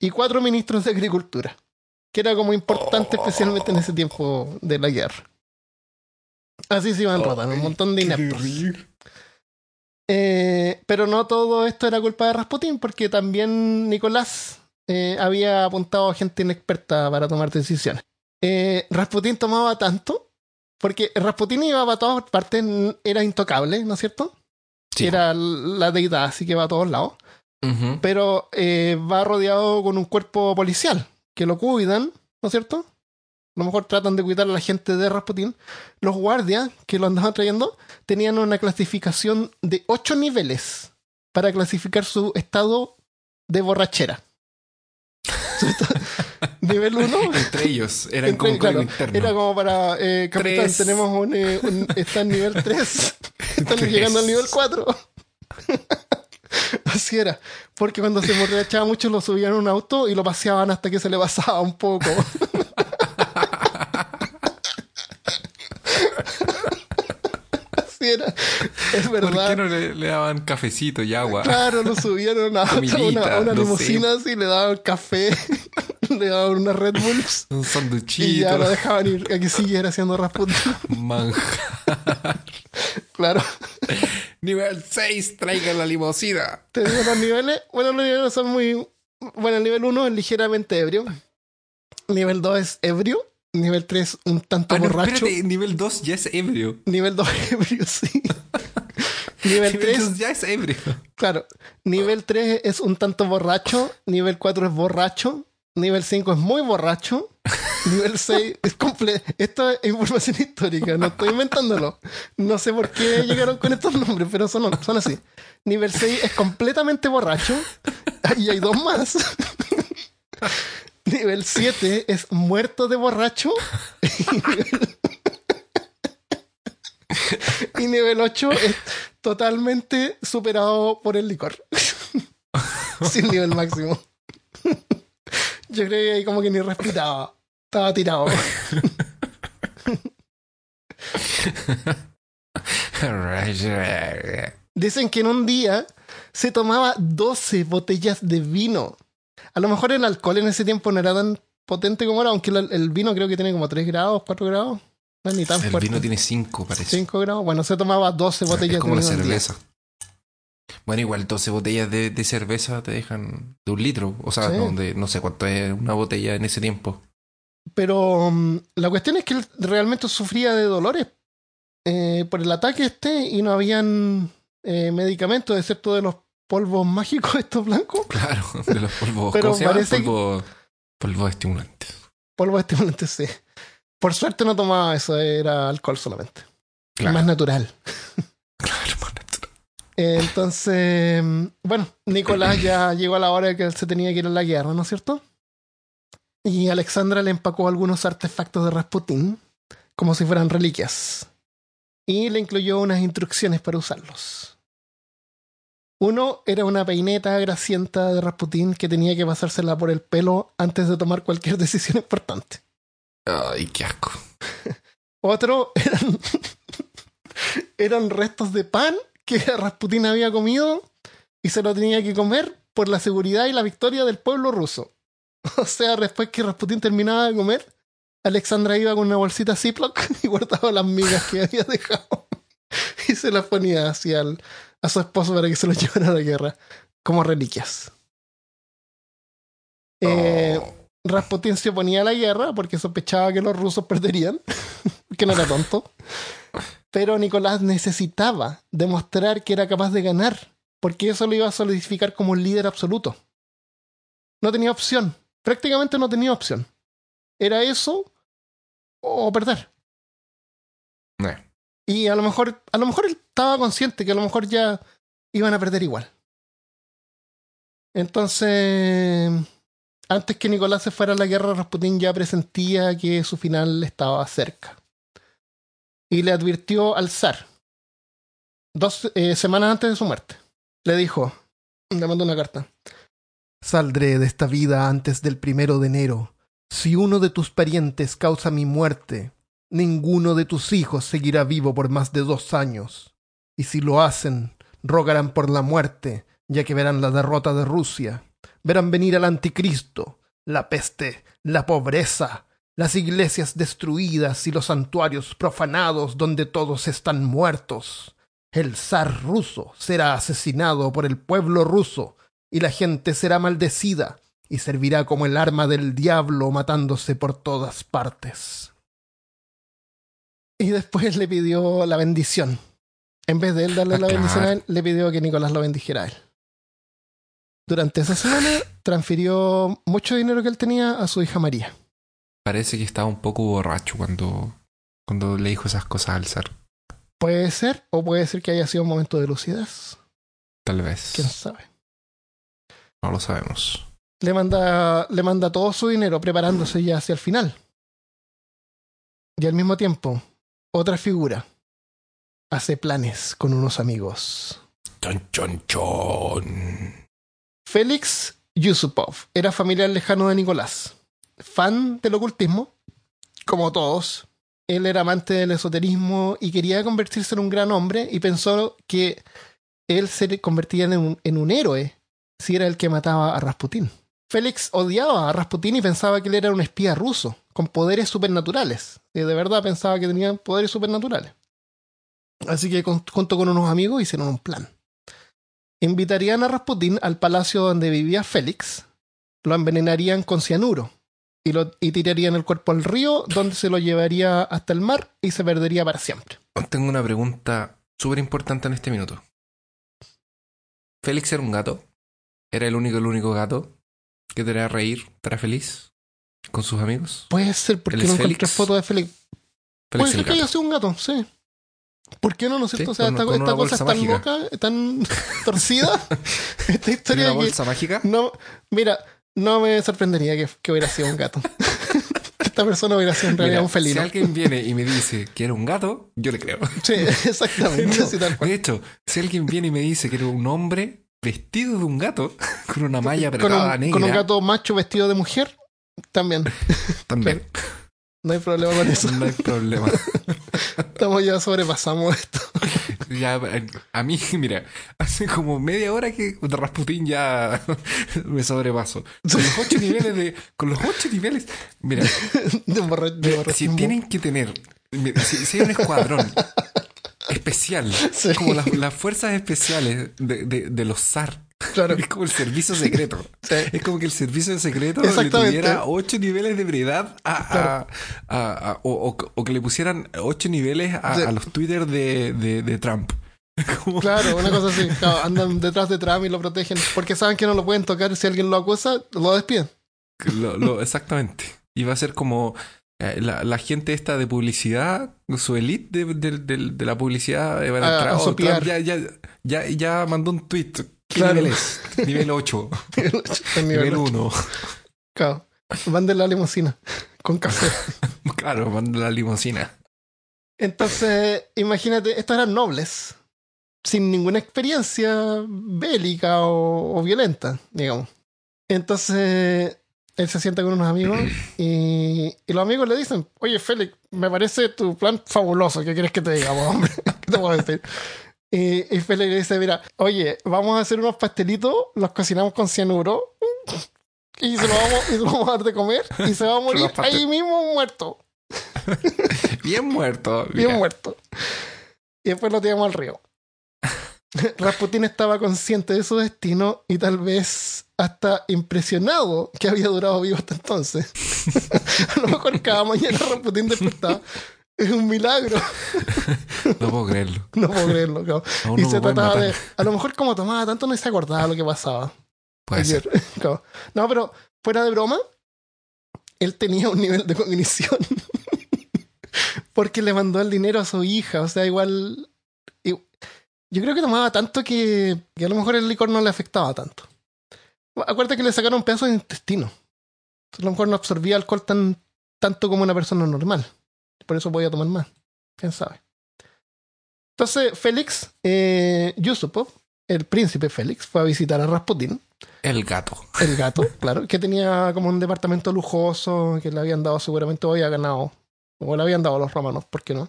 y cuatro ministros de agricultura, que era como importante especialmente en ese tiempo de la guerra. Así se iban rotando, un montón de ineptos. Eh, pero no todo esto era culpa de Rasputín, porque también Nicolás eh, había apuntado a gente inexperta para tomar decisiones. Eh, Rasputín tomaba tanto, porque Rasputín iba a todas partes, era intocable, ¿no es cierto? Sí. Era la deidad, así que va a todos lados. Pero va rodeado con un cuerpo policial, que lo cuidan, ¿no es cierto? lo mejor tratan de cuidar a la gente de Rasputin, los guardias que lo andaban trayendo tenían una clasificación de ocho niveles para clasificar su estado de borrachera. *laughs* Nivel 1. Entre ellos, eran como claro, código interno. Era como para, eh, capitán, Tres. tenemos un, eh, un- está en nivel 3. *laughs* Están Tres. llegando al nivel 4. *laughs* Así era. Porque cuando se emborrachaba mucho lo subían a un auto y lo paseaban hasta que se le pasaba un poco. Era. *laughs* Es ¿Por verdad. qué no le, le daban cafecito y agua? Claro, lo subieron a, *laughs* una, a una no limusina así, le daban café, *laughs* le daban unas Red Bulls Un y ya sanduchito, lo dejaban ir a que siguiera haciendo Rasputin. manjar. Claro. Nivel 6, traigan la limosina. Te digo los niveles. Bueno, los niveles son muy. Bueno, el nivel 1 es ligeramente ebrio. Nivel 2 es ebrio. Nivel 3 un tanto Ah, no, borracho. espérate, nivel 2 ya es ebrio. Nivel 2 *laughs* ebrio, sí. *laughs* nivel Nivel 3, 2 ya es ebrio. claro. Nivel 3 es un tanto borracho. Nivel 4 es borracho. Nivel 5 es muy borracho. *laughs* Nivel 6 es completo. Esto es información histórica, no estoy inventándolo. No sé por qué llegaron con estos nombres, pero son, son así. Nivel 6 es completamente borracho. Y hay dos más. Nivel 7 es muerto de borracho. Y nivel 8 es totalmente superado por el licor. Sin nivel máximo. Yo creo que ahí como que ni respiraba. Estaba tirado. Dicen que en un día se tomaba 12 botellas de vino. A lo mejor el alcohol en ese tiempo no era tan potente como ahora, aunque el, vino creo que tiene como 3 grados, 4 grados. No es ni tan El fuerte. vino tiene 5, parece. 5 grados. Bueno, se tomaba 12 botellas es como de la vino. día. cerveza. Bueno, igual 12 botellas de, de cerveza te dejan de un litro. O sea, Sí. no, de- no sé cuánto es una botella en ese tiempo. Pero mm, la cuestión es que él realmente sufría de dolores eh, por el ataque este y no habían eh, medicamentos excepto de los polvos mágicos estos blancos. *laughs* Claro, de los polvos. Pero ¿Cómo se parece Polvo, polvos estimulantes. Polvos estimulantes, sí. Por suerte no tomaba eso, era alcohol solamente. Claro, Más natural. claro, más natural. Eh, Entonces, bueno, Nicolás ya *clears throat* llegó a la hora de que él se tenía que ir a la guerra, ¿no es cierto? Y Alexandra le empacó algunos artefactos de Rasputín, como si fueran reliquias. Y le incluyó unas instrucciones para usarlos. Uno era una peineta grasienta de Rasputín que tenía que pasársela por el pelo antes de tomar cualquier *laughs* decisión importante. Ay, qué asco. *laughs* Otro eran, *laughs* eran restos de pan que Rasputín había comido y se lo tenía que comer por la seguridad y la victoria del pueblo ruso. O sea, después que Rasputín terminaba de comer, Alexandra iba con una bolsita Ziploc y guardaba las migas que había dejado y se las ponía hacia al- a su esposo para que se lo *laughs* llevara a la guerra como reliquias. Eh, Oh. Rasputín se oponía a la guerra porque sospechaba que los rusos perderían, *laughs* que no era tonto. Pero Nicolás necesitaba demostrar que era capaz de ganar, porque eso lo iba a solidificar como un líder absoluto. No tenía opción, prácticamente no tenía opción. Era eso o perder. Eh, Y a lo mejor, a lo mejor él estaba consciente que a lo mejor ya iban a perder igual. Entonces, antes que Nicolás se fuera a la guerra, Rasputín ya presentía que su final estaba cerca. Y le advirtió al zar, dos eh, semanas antes de su muerte. Le dijo, le mandó una carta. Saldré de esta vida antes del primero de enero. Si uno de tus parientes causa mi muerte, ninguno de tus hijos seguirá vivo por más de dos años. Y si lo hacen, rogarán por la muerte, ya que verán la derrota de Rusia. Verán venir al anticristo, la peste, la pobreza, las iglesias destruidas y los santuarios profanados donde todos están muertos. El zar ruso será asesinado por el pueblo ruso y la gente será maldecida y servirá como el arma del diablo matándose por todas partes. Y después le pidió la bendición. En vez de él darle Ah, la *laughs* bendición a él, le pidió que Nicolás lo bendijera a él. Durante esa semana transfirió mucho dinero que él tenía a su hija María. parece que estaba un poco borracho cuando, cuando le dijo esas cosas al zar. Puede ser, o puede ser que haya sido un momento de lucidez. Tal vez. ¿Quién sabe? No lo sabemos. Le manda, le manda todo su dinero preparándose ya hacia el final. Y al mismo tiempo, otra figura hace planes con unos amigos. Chon, chon, chon. Félix Yusupov era familiar lejano de Nicolás. Fan del ocultismo, como todos, él era amante del esoterismo y quería convertirse en un gran hombre y pensó que él se convertiría en un, en un héroe si era el que mataba a Rasputín. Félix odiaba a Rasputín y pensaba que él era un espía ruso con poderes supernaturales. De verdad pensaba que tenía poderes supernaturales. Así que junto con unos amigos hicieron un plan. Invitarían a Rasputín al palacio donde vivía Félix, lo envenenarían con cianuro y, lo, y tirarían el cuerpo al río donde se lo llevaría hasta el mar y se perdería para siempre. Tengo una pregunta súper importante en este minuto. ¿Félix era un gato? ¿Era el único, el único gato que te hará reír, te hará feliz con sus amigos? Puede ser porque ¿Él es no encontré fotos de Félix. Puede ser que haya sido un gato, sí. ¿Por qué no, no es cierto? Sí, o sea, con- esta, con esta una cosa es tan loca, tan *laughs* torcida. esta ¿Tiene historia una que bolsa mágica? no, mira, no me sorprendería que, que hubiera sido un gato. *laughs* esta persona hubiera sido en realidad Mira, un felino. Si alguien viene y me dice que era un gato, yo le creo. Sí, *laughs* exactamente. No, de hecho, si alguien viene y me dice que era un hombre vestido de un gato, con una malla con, apretada un, negra, con un gato macho vestido de mujer, también. *laughs* también. No hay problema con eso. *laughs* No hay problema. *laughs* Estamos ya sobrepasamos esto. Ya, a mí, mira, hace como media hora que Rasputín ya me sobrepaso. Con los ocho niveles de. Con los ocho niveles. Mira, De borra- de si tienen que tener. Si, si hay un escuadrón especial, Sí. como las, las fuerzas especiales de, de, de los SAR, Claro. es como el servicio secreto. *laughs* Sí. Es como que el servicio secreto le tuviera ocho niveles de ebriedad a, a- a- a- o, que le pusieran ocho niveles a, Sí. los Twitter de, de, de Trump. *laughs* Como- Claro, una cosa así. *laughs* Claro, andan detrás de Trump y lo protegen porque saben que no lo pueden tocar. Si alguien lo acusa, lo despiden. Lo- lo- exactamente. Y va a ser como eh, la, la gente esta de publicidad, su elite de, de- de- de la publicidad eh, van a A- entrar, "Oh, Trump ya, ya, ya mandó un tweet. ¿Qué Claro. nivel es? Nivel 8, *laughs* El *laughs* nivel nivel ocho. 1. Claro. Van de la limusina con café. *laughs* Claro, manda la limusina. Entonces, imagínate, estos eran nobles, sin ninguna experiencia bélica o, o violenta, digamos. Entonces, él se sienta con unos amigos *clears throat* y, y los amigos le dicen, oye, Félix, me parece tu plan fabuloso, ¿qué quieres que te digamos, hombre? ¿Qué te puedo decir? Y, y Félix le dice, mira, oye, vamos a hacer unos pastelitos, los cocinamos con cianuro y se lo vamos, y se lo vamos a dar de comer y se va a *laughs* morir ahí mismo muerto. *laughs* Bien muerto. bien mira. muerto. Y después lo tiramos al río. *laughs* Rasputín estaba consciente de su destino y tal vez hasta impresionado que había durado vivo hasta entonces. a lo mejor cada mañana Rasputín despertaba. Es un milagro. *laughs* No puedo creerlo. *laughs* No puedo creerlo. cabrón. Y se trataba matar. de. A lo mejor como tomaba tanto no se acordaba lo que pasaba. Puede ser. Ayer. *laughs* Cabrón. No, pero fuera de broma, él tenía un nivel de cognición. Porque le mandó el dinero a su hija. O sea, igual. Yo creo que tomaba tanto que, que a lo mejor el licor no le afectaba tanto. Acuérdate que le sacaron pedazos de intestino. A lo mejor no absorbía alcohol tan, tanto como una persona normal. Por eso podía tomar más. ¿Quién sabe? Entonces, Félix eh, Yusupov, el príncipe Félix, fue a visitar a Rasputín El gato. el gato, *laughs* claro, que tenía como un departamento lujoso que le habían dado seguramente hoy había ganado. O le habían dado a los romanos, ¿por qué no?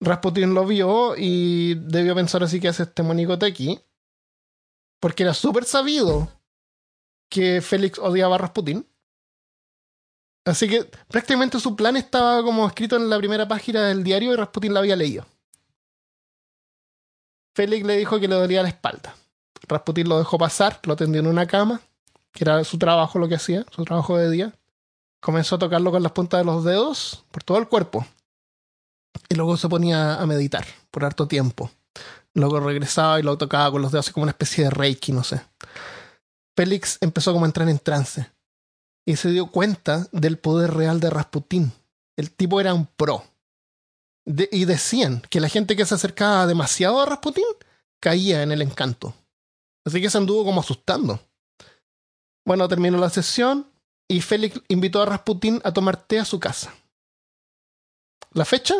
Rasputín lo vio y debió pensar así que hace este monigote aquí. Porque era súper sabido que Félix odiaba a Rasputín. Así que prácticamente su plan estaba como escrito en la primera página del diario y Rasputín la había leído. Félix le dijo que le dolía la espalda. Rasputín lo dejó pasar, lo tendió en una cama, que era su trabajo lo que hacía, su trabajo de día. Comenzó a tocarlo con las puntas de los dedos por todo el cuerpo. Y luego se ponía a meditar por harto tiempo. Luego regresaba y lo tocaba con los dedos, así como una especie de reiki, no sé. Félix empezó como a entrar en trance. Y se dio cuenta del poder real de Rasputín. El tipo era un pro. Y decían que la gente que se acercaba demasiado a Rasputín caía en el encanto. Así que se anduvo como asustando. Bueno, terminó la sesión y Félix invitó a Rasputín a tomar té a su casa. La fecha,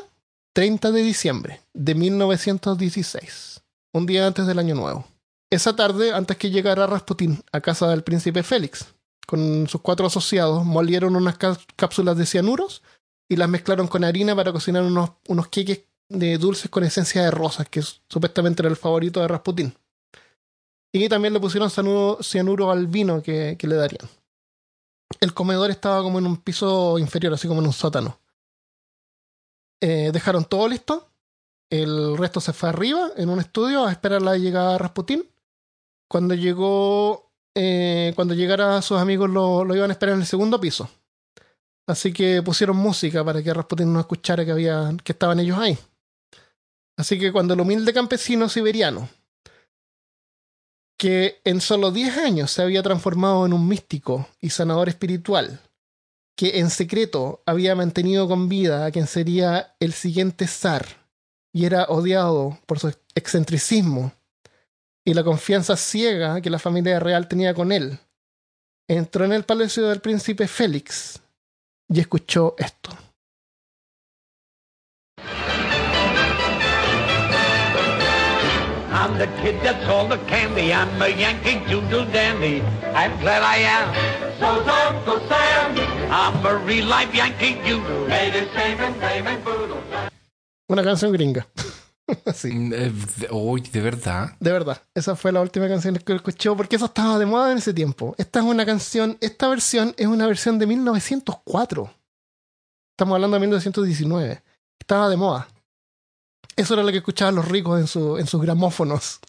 30 de diciembre de 1916, un día antes del Año Nuevo. Esa tarde, antes que llegara Rasputín a casa del príncipe Félix, con sus cuatro asociados, molieron unas cá- cápsulas de cianuros y las mezclaron con harina para cocinar unos, unos queques de dulces con esencia de rosas, que es- supuestamente era el favorito de Rasputín. Y también le pusieron cianuro, cianuro al vino que, que le darían. El comedor estaba como en un piso inferior, así como en un sótano. Eh, dejaron todo listo. El resto se fue arriba, en un estudio, a esperar la llegada de Rasputín. Cuando llegó, eh, cuando llegara sus amigos lo, lo iban a esperar en el segundo piso. Así que pusieron música para que Rasputín no escuchara que, había, que estaban ellos ahí. Así que cuando el humilde campesino siberiano, que en solo 10 años se había transformado en un místico y sanador espiritual, que en secreto había mantenido con vida a quien sería el siguiente zar y era odiado por su excentricismo y la confianza ciega que la familia real tenía con él, entró en el palacio del príncipe Félix y escuchó esto. I'm the kid that's all the candy. I'm a Yankee Doodle Dandy. I'm glad I am. So's Uncle Sam. I'm a real life Yankee Doodle. Made fame and boodle. Una canción gringa. *laughs* *laughs* sí, Mm, eh, de- Uy, de verdad. de verdad. Esa fue la última canción que escuché porque eso estaba de moda en ese tiempo. Esta es una canción, esta versión es una versión de 1904. Estamos hablando de 1919. Estaba de moda. Eso era lo que escuchaban los ricos en, su, en sus gramófonos.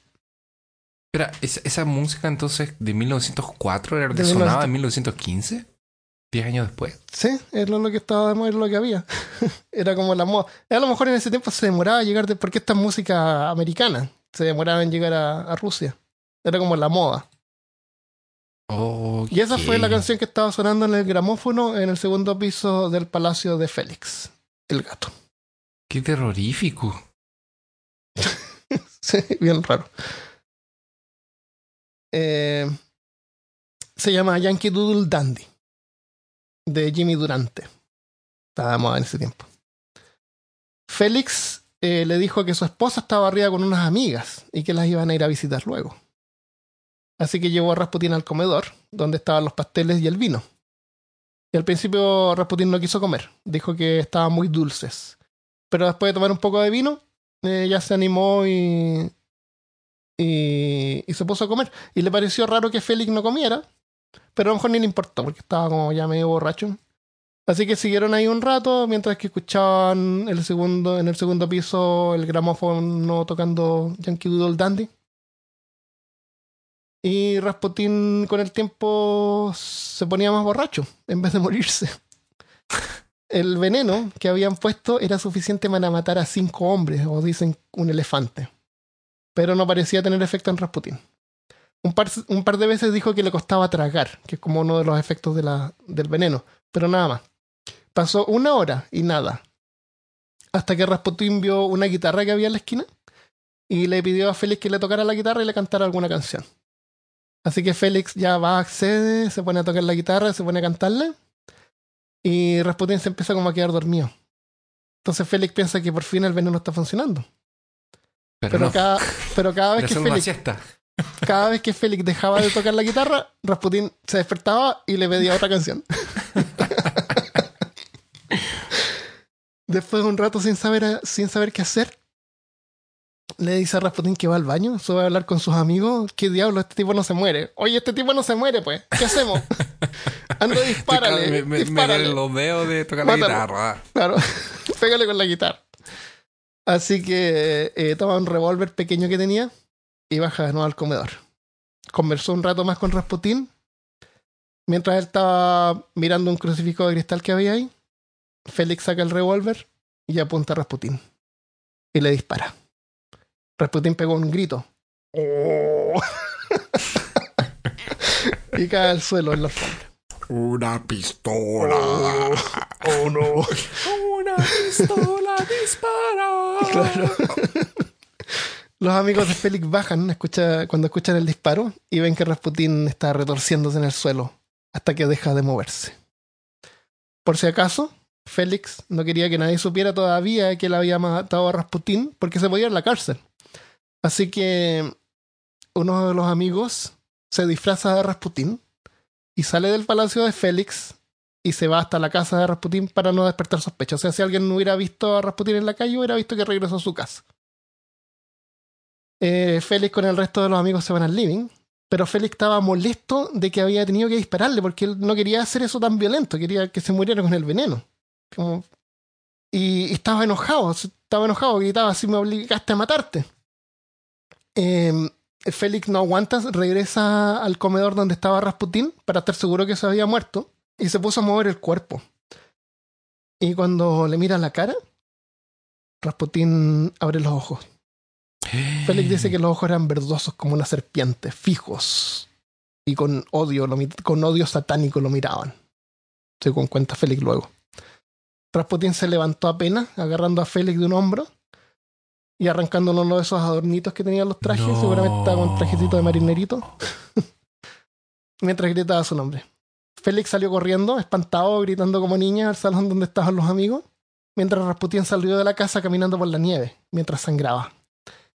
Espera, ¿esa, esa música entonces de 1904 era lo que De sonaba en 1915? ¿10 años después? Sí, era lo que estaba de moda, era lo que había. *laughs* era como la moda. A lo mejor en ese tiempo se demoraba a llegar, de, porque esta es música americana. Se demoraba en llegar a, a Rusia. Era como la moda. Y esa fue la canción que estaba sonando en el gramófono en el segundo piso del palacio de Félix, el gato. Qué terrorífico. *laughs* Sí, bien raro. Eh, se llama Yankee Doodle Dandy, de Jimmy Durante. Moda en ese tiempo. Félix eh, le dijo que su esposa estaba arriba con unas amigas y que las iban a ir a visitar luego. Así que llevó a Rasputín al comedor, donde estaban los pasteles y el vino. Y al principio Rasputín no quiso comer, dijo que estaban muy dulces. Pero después de tomar un poco de vino, eh, ya se animó y, y se puso a comer. Y le pareció raro que Félix no comiera, pero a lo mejor ni le importó porque estaba como ya medio borracho. Así que siguieron ahí un rato mientras que escuchaban el segundo, en el segundo piso el gramófono tocando Yankee Doodle Dandy. Y Rasputín con el tiempo se ponía más borracho en vez de morirse. *laughs* El veneno que habían puesto era suficiente para matar a cinco hombres, o dicen un elefante. Pero no parecía tener efecto en Rasputín. Un par, un par de veces dijo que le costaba tragar, que es como uno de los efectos de la, del veneno, pero nada más. Pasó una hora y nada. Hasta que Rasputín vio una guitarra que había en la esquina y le pidió a Félix que le tocara la guitarra y le cantara alguna canción. Así que Félix ya va, accede, se pone a tocar la guitarra, se pone a cantarle y Rasputín se empieza como a quedar dormido. Entonces Félix piensa que por fin el veneno está funcionando. Pero, Pero, no, cada, pero cada, vez que Félix. Cada vez que Félix dejaba de tocar la guitarra, Rasputín se despertaba y le pedía otra canción. Después de un rato sin saber, sin saber qué hacer, le dice a Rasputín que va al baño, sube a hablar con sus amigos. ¿Qué diablo? Este tipo no se muere. Oye, este tipo no se muere, pues. ¿Qué hacemos? Anda, dispárale. me, me, me dispárale. los dedos de tocar la guitarra. Claro, *laughs* pégale con la guitarra. Así que eh, toma un revólver pequeño que tenía y baja de nuevo al comedor. Conversó un rato más con Rasputín. Mientras él estaba mirando un crucifijo de cristal que había ahí, Félix saca el revólver y apunta a Rasputín. Y le dispara. Rasputín pegó un grito. ¡Oh! *laughs* y cae al suelo en la alfombra. Una pistola. Oh, no. Una pistola dispara. *laughs* Claro. Los amigos de Félix bajan escucha, cuando escuchan el disparo y ven que Rasputín está retorciéndose en el suelo hasta que deja de moverse. Por si acaso, Félix no quería que nadie supiera todavía que él había matado a Rasputín porque se podía ir a la cárcel. Así que uno de los amigos se disfraza de Rasputín y sale del palacio de Félix y se va hasta la casa de Rasputín para no despertar sospechas. O sea, si alguien no hubiera visto a Rasputín en la calle, hubiera visto que regresó a su casa. Eh, Félix con el resto de los amigos se van al living, pero Félix estaba molesto de que había tenido que dispararle porque él no quería hacer eso tan violento, quería que se muriera con el veneno. Y, estaba enojado, estaba enojado, gritaba así me obligaste a matarte. Eh, Félix no aguanta, regresa al comedor donde estaba Rasputín para estar seguro que se había muerto y se puso a mover el cuerpo. Y cuando le mira la cara, Rasputín abre los ojos. Félix dice que los ojos eran verdosos como una serpiente, fijos y con odio, lo con odio satánico lo miraban. Según cuenta Félix luego. Rasputín se levantó apenas, agarrando a Félix de un hombro y arrancándole uno de esos adornitos que tenían los trajes. No. Seguramente estaba con un trajecito de marinerito. *laughs* Mientras gritaba su nombre. Félix salió corriendo, espantado, gritando como niña al salón donde estaban los amigos, mientras Rasputín salió de la casa caminando por la nieve, mientras sangraba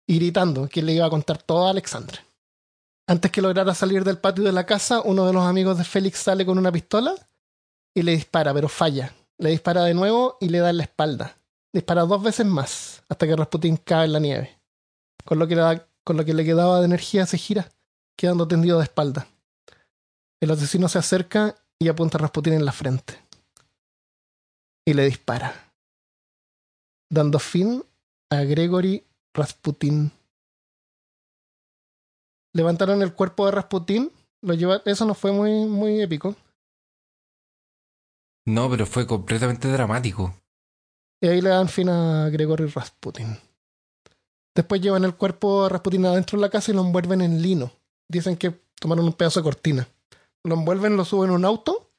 gritando que le iba a contar todo a Alexandre. Antes que lograra salir del patio de la casa, uno de los amigos de Félix sale con una pistola y le dispara, pero falla. Le dispara de nuevo y le da en la espalda. Dispara dos veces más, hasta que Rasputín cae en la nieve. Con lo que, con lo que le quedaba de energía se gira, quedando tendido de espalda. El asesino se acerca y apunta a Rasputín en la frente. Y le dispara, dando fin a Gregory Rasputín. Levantaron el cuerpo de Rasputín, lo lleva, eso no fue muy, muy épico. No, pero fue completamente dramático. Y ahí le dan fin a Gregory Rasputin. Después llevan el cuerpo de Rasputin adentro de la casa y lo envuelven en lino. Dicen que tomaron un pedazo de cortina. Lo envuelven, lo suben a un auto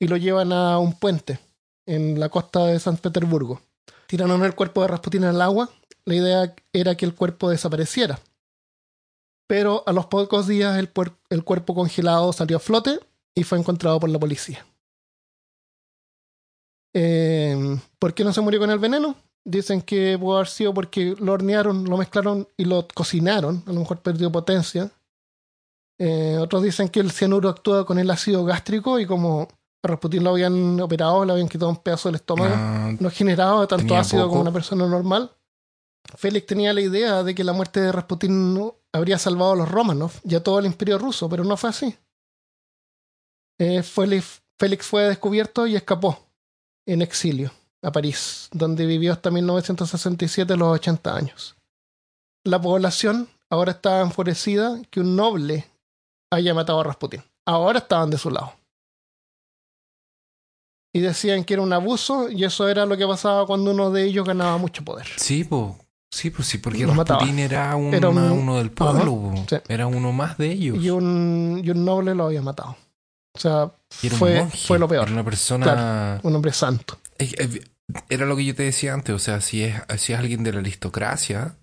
y lo llevan a un puente en la costa de San Petersburgo. Tiraron el cuerpo de Rasputin al agua. La idea era que el cuerpo desapareciera. Pero a los pocos días el, cuerpo congelado salió a flote y fue encontrado por la policía. Eh, ¿Por qué no se murió con el veneno? Dicen que pudo haber sido porque lo hornearon, lo mezclaron y lo cocinaron. A lo mejor perdió potencia. Eh, otros dicen que el cianuro actúa con el ácido gástrico y como a Rasputin lo habían operado, le habían quitado un pedazo del estómago, Ah, no generaba tanto ácido poco. como una persona normal. Félix tenía la idea de que la muerte de Rasputin no- habría salvado a los Romanov y a todo el imperio ruso, pero no fue así. Eh, Félix, Félix fue descubierto y escapó en exilio a París, donde vivió hasta 1967, los 80 años. La población ahora estaba enfurecida que un noble haya matado a Rasputin. Ahora estaban de su lado. Y decían que era un abuso y eso era lo que pasaba cuando uno de ellos ganaba mucho poder. sí, pues. Sí, pues sí, porque. Rasputín era, un- Era un- uno del pueblo. Sí. Era uno más de ellos. Y un, y un noble lo había matado. O sea, fue, monje, fue lo peor. Era una persona. Un hombre santo. Es- Era lo que yo te decía antes. O sea, si es, si es alguien de la aristocracia,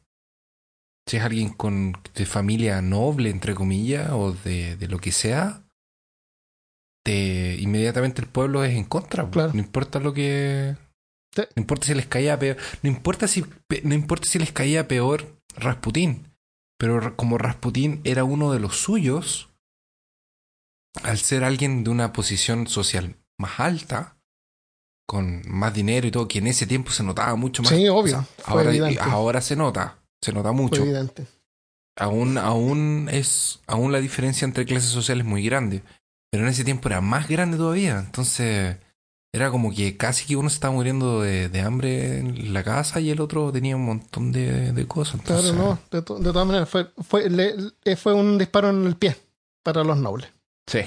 si es alguien con de familia noble, entre comillas, o de, de lo que sea, te, inmediatamente el pueblo es en contra. Claro. No importa lo que. Sí. No importa si les caía peor. No importa si, no importa si les caía peor Rasputín. Pero como Rasputín era uno de los suyos, al ser alguien de una posición social más alta, con más dinero y todo, que en ese tiempo se notaba mucho más. Sí, obvio. O sea, Fue ahora, se nota, se nota Fue mucho. evidente. Aún, aún es, aún la diferencia entre clases sociales es muy grande. Pero en ese tiempo era más grande todavía. Entonces, era como que casi que uno se estaba muriendo de, de hambre en la casa y el otro tenía un montón de, de cosas. Entonces, Claro, no. De, to- de todas maneras, fue, fue, le- le- fue un disparo en el pie para los nobles. Sí.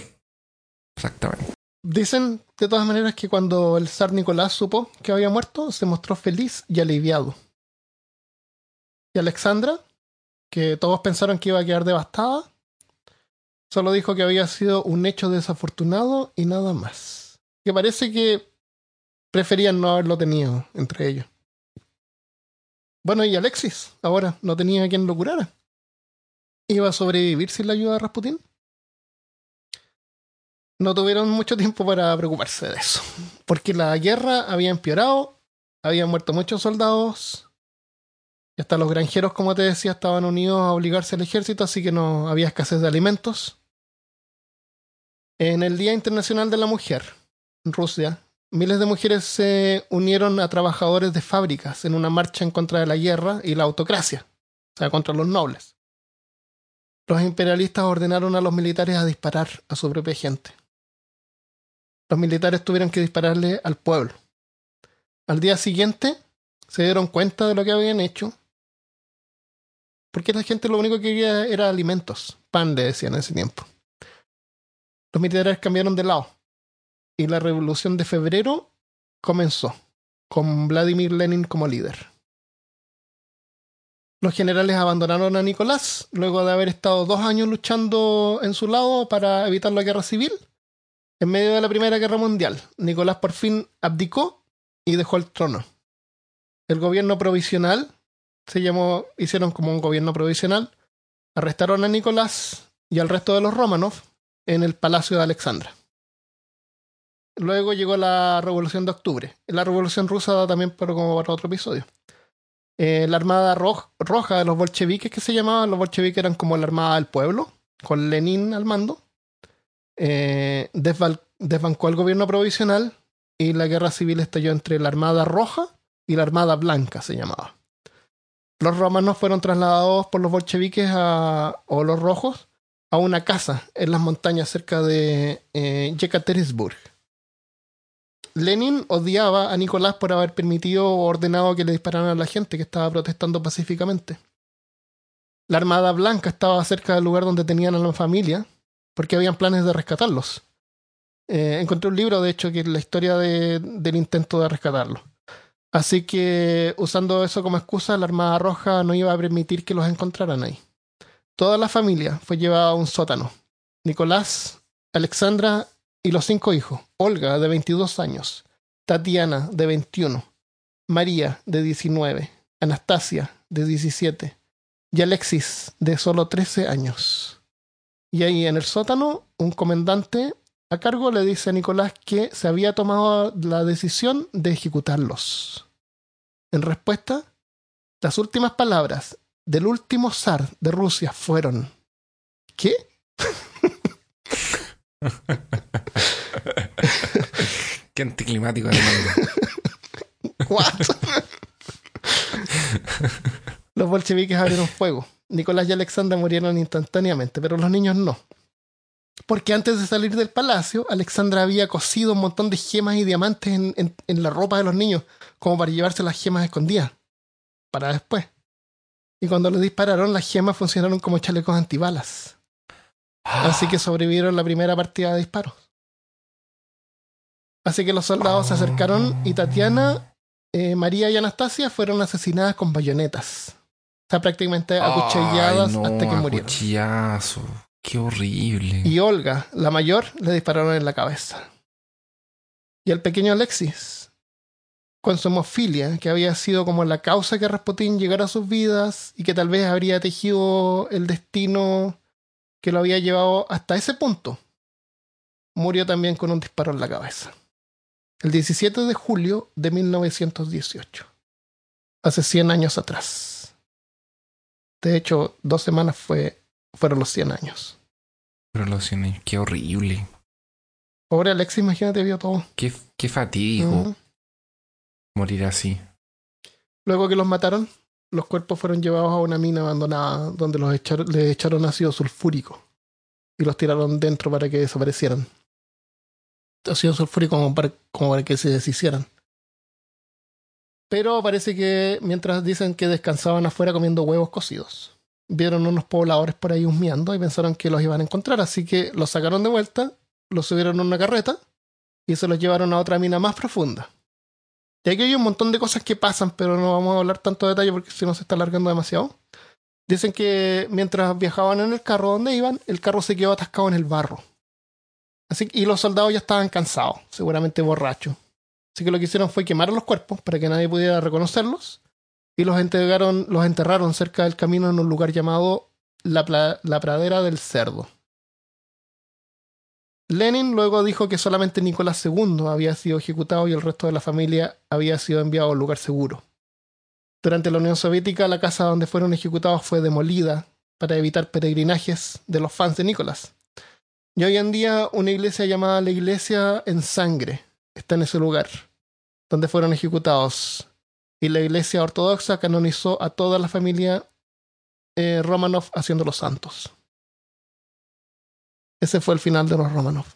Exactamente. Dicen, de todas maneras, que cuando el zar Nicolás supo que había muerto, se mostró feliz y aliviado. Y Alexandra, que todos pensaron que iba a quedar devastada, Solo dijo que había sido un hecho desafortunado y nada más. Que parece que preferían no haberlo tenido entre ellos. Bueno, y Alexis, ahora no tenía quien lo curara. ¿Iba a sobrevivir sin la ayuda de Rasputín? No tuvieron mucho tiempo para preocuparse de eso, porque la guerra había empeorado, habían muerto muchos soldados, y hasta los granjeros, como te decía, estaban unidos a obligarse al ejército, así que no había escasez de alimentos. En el Día Internacional de la Mujer, Rusia, miles de mujeres se unieron a trabajadores de fábricas en una marcha en contra de la guerra y la autocracia, o sea, contra los nobles. Los imperialistas ordenaron a los militares a disparar a su propia gente. Los militares tuvieron que dispararle al pueblo. Al día siguiente se dieron cuenta de lo que habían hecho, porque la gente lo único que quería era alimentos, pan le decían en ese tiempo. Los militares cambiaron de lado y la revolución de febrero comenzó, con Vladimir Lenin como líder. Los generales abandonaron a Nicolás luego de haber estado dos años luchando en su lado para evitar la guerra civil. En medio de la Primera Guerra Mundial, Nicolás por fin abdicó y dejó el trono. El gobierno provisional se llamó, hicieron como un gobierno provisional, arrestaron a Nicolás y al resto de los Romanov en el Palacio de Alexandra. Luego llegó la Revolución de Octubre. La Revolución Rusa también pero como para otro episodio. Eh, la Armada Roja de los bolcheviques, que se llamaban, los bolcheviques eran como la Armada del Pueblo, con Lenin al mando. Eh, desbancó el gobierno provisional y la guerra civil estalló entre la Armada Roja y la Armada Blanca, se llamaba. Los romanos fueron trasladados por los bolcheviques a, o los rojos a una casa en las montañas cerca de eh, Yekaterinburg. Lenin odiaba a Nicolás por haber permitido o ordenado que le dispararan a la gente que estaba protestando pacíficamente. La Armada Blanca estaba cerca del lugar donde tenían a la familia, porque habían planes de rescatarlos. Eh, encontré un libro, de hecho, que es la historia de, del intento de rescatarlos. Así que, usando eso como excusa, la Armada Roja no iba a permitir que los encontraran ahí. Toda la familia fue llevada a un sótano. Nicolás, Alexandra y los cinco hijos, Olga, de 22 años, Tatiana, de 21, María, de 19, Anastasia, de 17, y Alexis, de solo 13 años. Y ahí en el sótano, un comandante a cargo le dice a Nicolás que se había tomado la decisión de ejecutarlos. En respuesta, las últimas palabras del último zar de Rusia fueron ¿Qué? *laughs* Qué anticlimático, hermano. What? los bolcheviques abrieron fuego. Nicolás y Alexandra murieron instantáneamente, pero los niños no. Porque antes de salir del palacio, Alexandra había cosido un montón de gemas y diamantes en, en, la ropa de los niños, como para llevarse las gemas escondidas. Para después. Y cuando les dispararon, las gemas funcionaron como chalecos antibalas. Así que *gasps* sobrevivieron la primera partida de disparos. Así que los soldados se acercaron y Tatiana, eh, María y Anastasia fueron asesinadas con bayonetas. O sea, prácticamente acuchilladas Ay, no, hasta que murieron. acuchillazo. Qué horrible. Y Olga, la mayor, le dispararon en la cabeza. Y el pequeño Alexis, con su hemofilia, que había sido como la causa que Rasputín llegara a sus vidas y que tal vez habría tejido el destino que lo había llevado hasta ese punto, murió también con un disparo en la cabeza. El 17 de julio de 1918. Hace 100 años atrás. De hecho, dos semanas fue, fueron los 100 años. Pero los cien años, qué horrible. Pobre Alexis, imagínate, vio todo. Qué, qué fatídico morir así. Luego que los mataron, los cuerpos fueron llevados a una mina abandonada donde los echaron, les echaron ácido sulfúrico y los tiraron dentro para que desaparecieran. Ácido sulfúrico como para, que se deshicieran. Pero parece que mientras dicen que descansaban afuera comiendo huevos cocidos, vieron unos pobladores por ahí husmeando y pensaron que los iban a encontrar, así que los sacaron de vuelta, los subieron en una carreta y se los llevaron a otra mina más profunda. Y aquí hay un montón de cosas que pasan, pero no vamos a hablar tanto de detalle porque si no se está alargando demasiado. Dicen que mientras viajaban en el carro donde iban, el carro se quedó atascado en el barro. Así, y los soldados ya estaban cansados, seguramente borrachos. Así que lo que hicieron fue quemar los cuerpos para que nadie pudiera reconocerlos y los enterraron, los enterraron cerca del camino en un lugar llamado la, la pradera del cerdo. Lenin luego dijo que solamente Nicolás II había sido ejecutado y el resto de la familia había sido enviado a un lugar seguro. Durante la Unión Soviética, la casa donde fueron ejecutados fue demolida para evitar peregrinajes de los fans de Nicolás. Y hoy en día una iglesia llamada la Iglesia en Sangre está en ese lugar, donde fueron ejecutados. Y la Iglesia Ortodoxa canonizó a toda la familia eh, Romanov haciéndolos santos. Ese fue el final de los Romanov.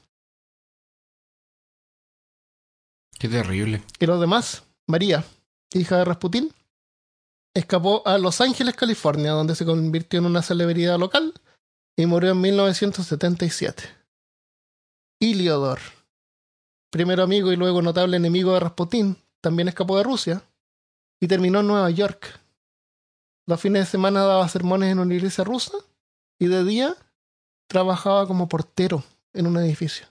Qué terrible. Y los demás, María, hija de Rasputín, escapó a Los Ángeles, California, donde se convirtió en una celebridad local y murió en 1977. Iliodor, primero amigo y luego notable enemigo de Rasputín, también escapó de Rusia y terminó en Nueva York. Los fines de semana daba sermones en una iglesia rusa y de día trabajaba como portero en un edificio.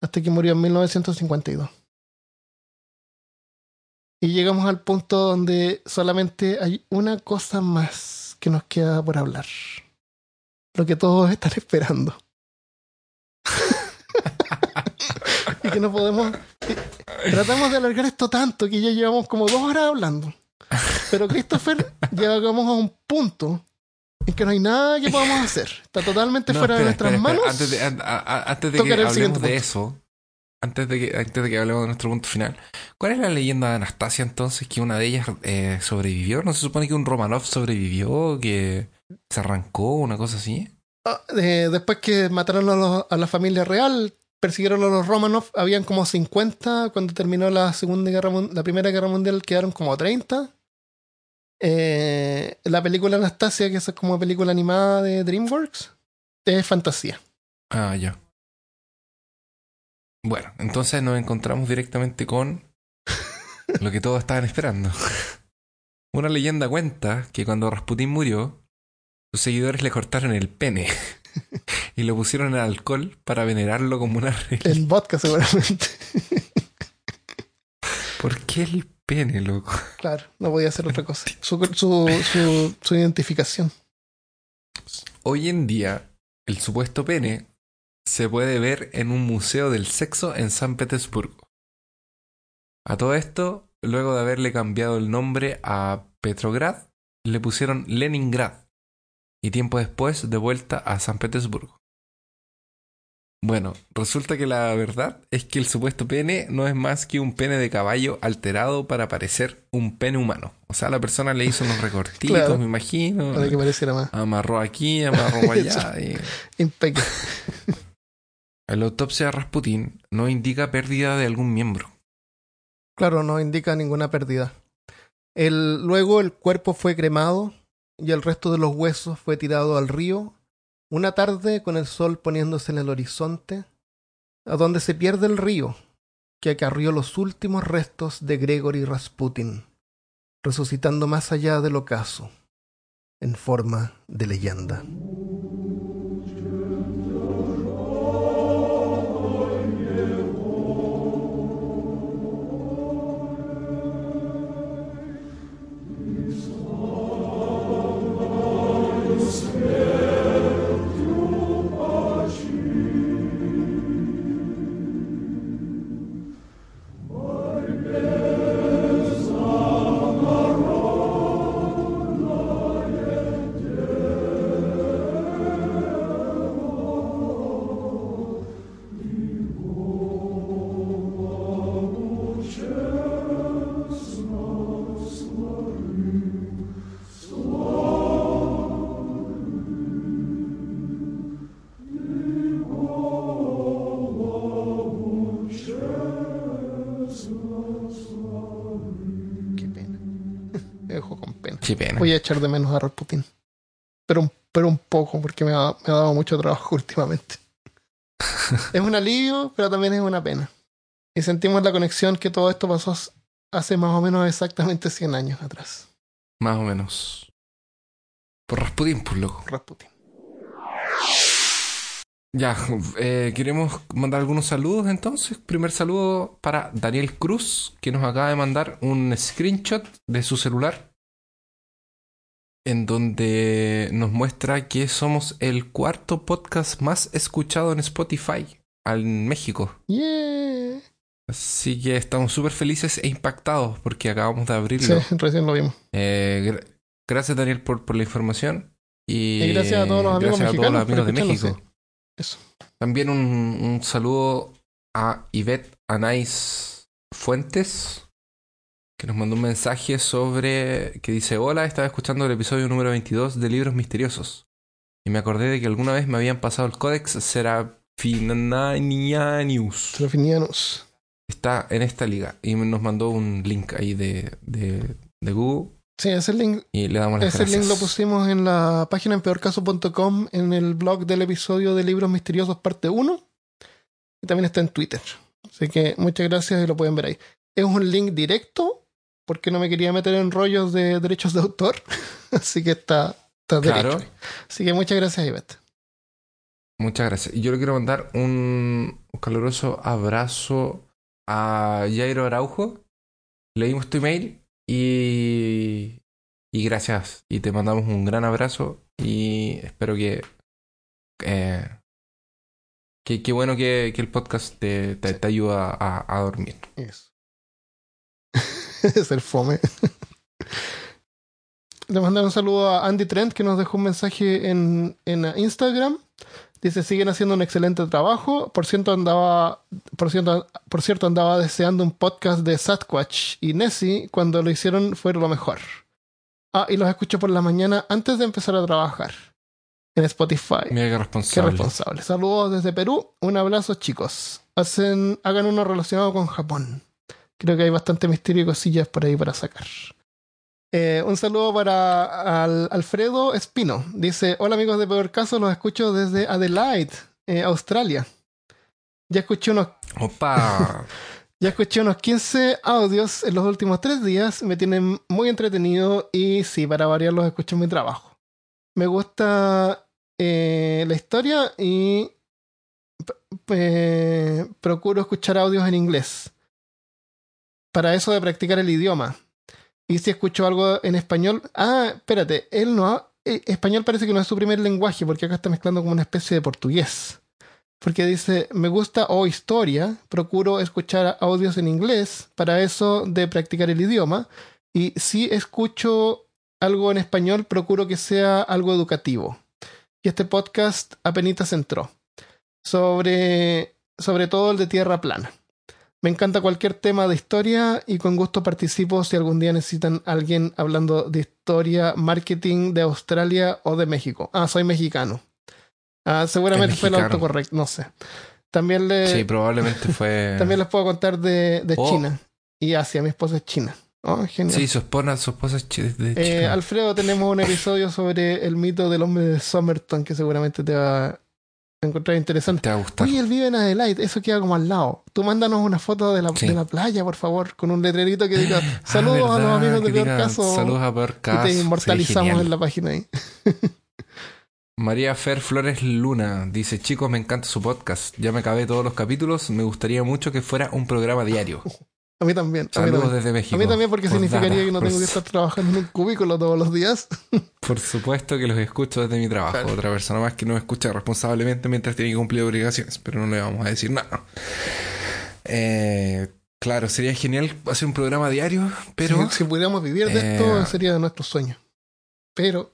Hasta que murió en 1952. Y llegamos al punto donde solamente hay una cosa más que nos queda por hablar. Lo que todos están esperando. *laughs* y que no podemos... Tratamos de alargar esto tanto que ya llevamos como dos horas hablando. Pero Christopher, llegamos a un punto en que no hay nada que podamos *laughs* hacer. Está totalmente No, fuera de nuestras espera, manos. Antes de, an- a- a- antes de que hablemos de eso, antes de, que, antes de que hablemos de nuestro punto final, ¿cuál es la leyenda de Anastasia entonces? Que una de ellas eh, sobrevivió. ¿No se supone que un Romanov sobrevivió? ¿Que se arrancó? ¿Una cosa así? Ah, eh, después que mataron a, los- a la familia real, persiguieron a los Romanov, habían como 50, cuando terminó la segunda guerra la primera guerra mundial quedaron como 30. Eh, la película Anastasia, que es como película animada de DreamWorks, es fantasía. Ah, ya. Bueno, entonces nos encontramos directamente con *laughs* lo que todos estaban esperando. Una leyenda cuenta que cuando Rasputín murió, sus seguidores le cortaron el pene *laughs* y lo pusieron en alcohol para venerarlo como una reliquia. En vodka seguramente. ¿Por qué el pene, loco? claro, no podía hacer otra cosa. *laughs* Su, su, su, su identificación. Hoy en día, el supuesto pene se puede ver en un museo del sexo en San Petersburgo. A todo esto, luego de haberle cambiado el nombre a Petrograd, le pusieron Leningrad y tiempo después de vuelta a San Petersburgo. Bueno, resulta que la verdad es que el supuesto pene no es más que un pene de caballo alterado para parecer un pene humano. O sea, la persona le hizo unos *laughs* recortitos, Claro. me imagino. Para que pareciera más Amarró aquí, amarró *laughs* allá. y... impecable. *laughs* La autopsia de Rasputín no indica pérdida de algún miembro. Claro, no indica ninguna pérdida. El, luego el cuerpo fue cremado y el resto de los huesos fue tirado al río una tarde con el sol poniéndose en el horizonte, a donde se pierde el río que acarrió los últimos restos de Gregory Rasputin, resucitando más allá del ocaso, en forma de leyenda. A echar de menos a Rasputin. Pero, un- pero un poco, porque me ha, me ha dado mucho trabajo *laughs* últimamente. es un alivio, pero también es una pena. Y sentimos la conexión que todo esto pasó hace más o menos exactamente 100 años atrás. Más o menos. Por Rasputin, pues loco. Rasputin. Ya, eh, queremos mandar algunos saludos entonces. Primer saludo para Daniel Cruz, que nos acaba de mandar un screenshot de su celular, en donde nos muestra que somos el cuarto podcast más escuchado en Spotify en México. Yeah. Así que estamos súper felices e impactados porque acabamos de abrirlo. Sí, *laughs* recién lo vimos. Eh, gra- gracias Daniel por, por la información. Y, Y gracias a todos los amigos a todos los amigos de México. Eso. También un, un saludo a Ivette Anais Fuentes, que nos mandó un mensaje sobre que dice, hola, estaba escuchando el episodio número 22 de Libros Misteriosos. Y me acordé de que alguna vez me habían pasado el Codex Seraphinianus. Trofinianos. Está en esta liga. Y nos mandó un link ahí de, de, de Google. Sí, ese link, Y le damos las ese gracias. link lo pusimos en la página en peorcaso.com en el blog del episodio de Libros Misteriosos parte 1. Y también está en Twitter. Así que muchas gracias y lo pueden ver ahí. Es un link directo porque no me quería meter en rollos de derechos de autor. *laughs* Así que está, está Claro. derecho. Así que muchas gracias, Ivette. Muchas gracias. Y yo le quiero mandar un caluroso abrazo a Jairo Araujo. Leímos tu email y, y gracias. Y te mandamos un gran abrazo y espero que... Eh, que, que bueno que, que el podcast te, te, te ayuda a, a dormir. Eso. *laughs* es el fome. Le mandar un saludo a Andy Trent que nos dejó un mensaje en, en Instagram. Dice, siguen haciendo un excelente trabajo. Por cierto, andaba, por cierto, por cierto, andaba deseando un podcast de Sasquatch y Nessie. Cuando lo hicieron fue lo mejor. Ah, y los escucho por la mañana antes de empezar a trabajar. En Spotify. Mira qué Qué responsable. responsable. Saludos desde Perú. Un abrazo, chicos. Hacen, hagan uno relacionado con Japón. Creo que hay bastante misterio y cosillas por ahí para sacar. Eh, un saludo para al- Alfredo Espino. Dice: Hola amigos de Peor Caso, los escucho desde Adelaide, eh, Australia. Ya escuché unos Opa. *laughs* ya escuché unos 15 audios en los últimos tres días. Me tienen muy entretenido y sí, para variar los escucho en mi trabajo. Me gusta eh, la historia y procuro escuchar audios en inglés. Para eso de practicar el idioma. Y si escucho algo en español. Ah, espérate, él no. ha- eh, español parece que no es su primer lenguaje porque acá está mezclando como una especie de portugués porque dice, me gusta o historia, procuro escuchar audios en inglés, para eso de practicar el idioma, y si escucho algo en español, procuro que sea algo educativo. Y este podcast apenas entró, sobre, sobre todo el de tierra plana. Me encanta cualquier tema de historia y con gusto participo si algún día necesitan alguien hablando de historia, marketing de Australia o de México. Ah, soy mexicano. Ah, seguramente fue el autocorrecto, no sé. También le, Sí, probablemente fue... *laughs* también les puedo contar de, de Oh. China y Asia. Mi esposa es china. Oh, genial. Sí, su esposa, su esposa es de Eh, China. Alfredo, tenemos un episodio sobre el mito del hombre de Somerton que seguramente te va a encontrar interesante. Te va a gustar. Oye, él vive en Adelaide, eso queda como al lado. Tú mándanos una foto de la, Sí. de la playa, por favor, con un letrerito que diga *laughs* saludos Ah, a los amigos de Peor Caso Saludos a Peor y Caso. te Sería inmortalizamos en la página ahí. *laughs* María Fer Flores Luna dice: Chicos, me encanta su podcast. Ya me acabé todos los capítulos. Me gustaría mucho que fuera un programa diario. *laughs* A mí también. A mí Saludos también, desde México. A mí también porque significaría que no tengo que estar trabajando en un cubículo todos los días. *laughs* Por supuesto que los escucho desde mi trabajo. Claro. Otra persona más que no me escucha responsablemente mientras tiene que cumplir obligaciones, pero no le vamos a decir nada. Eh, claro, sería genial hacer un programa diario, pero, si, si pudiéramos vivir de esto, Eh, sería de nuestro sueño. Pero,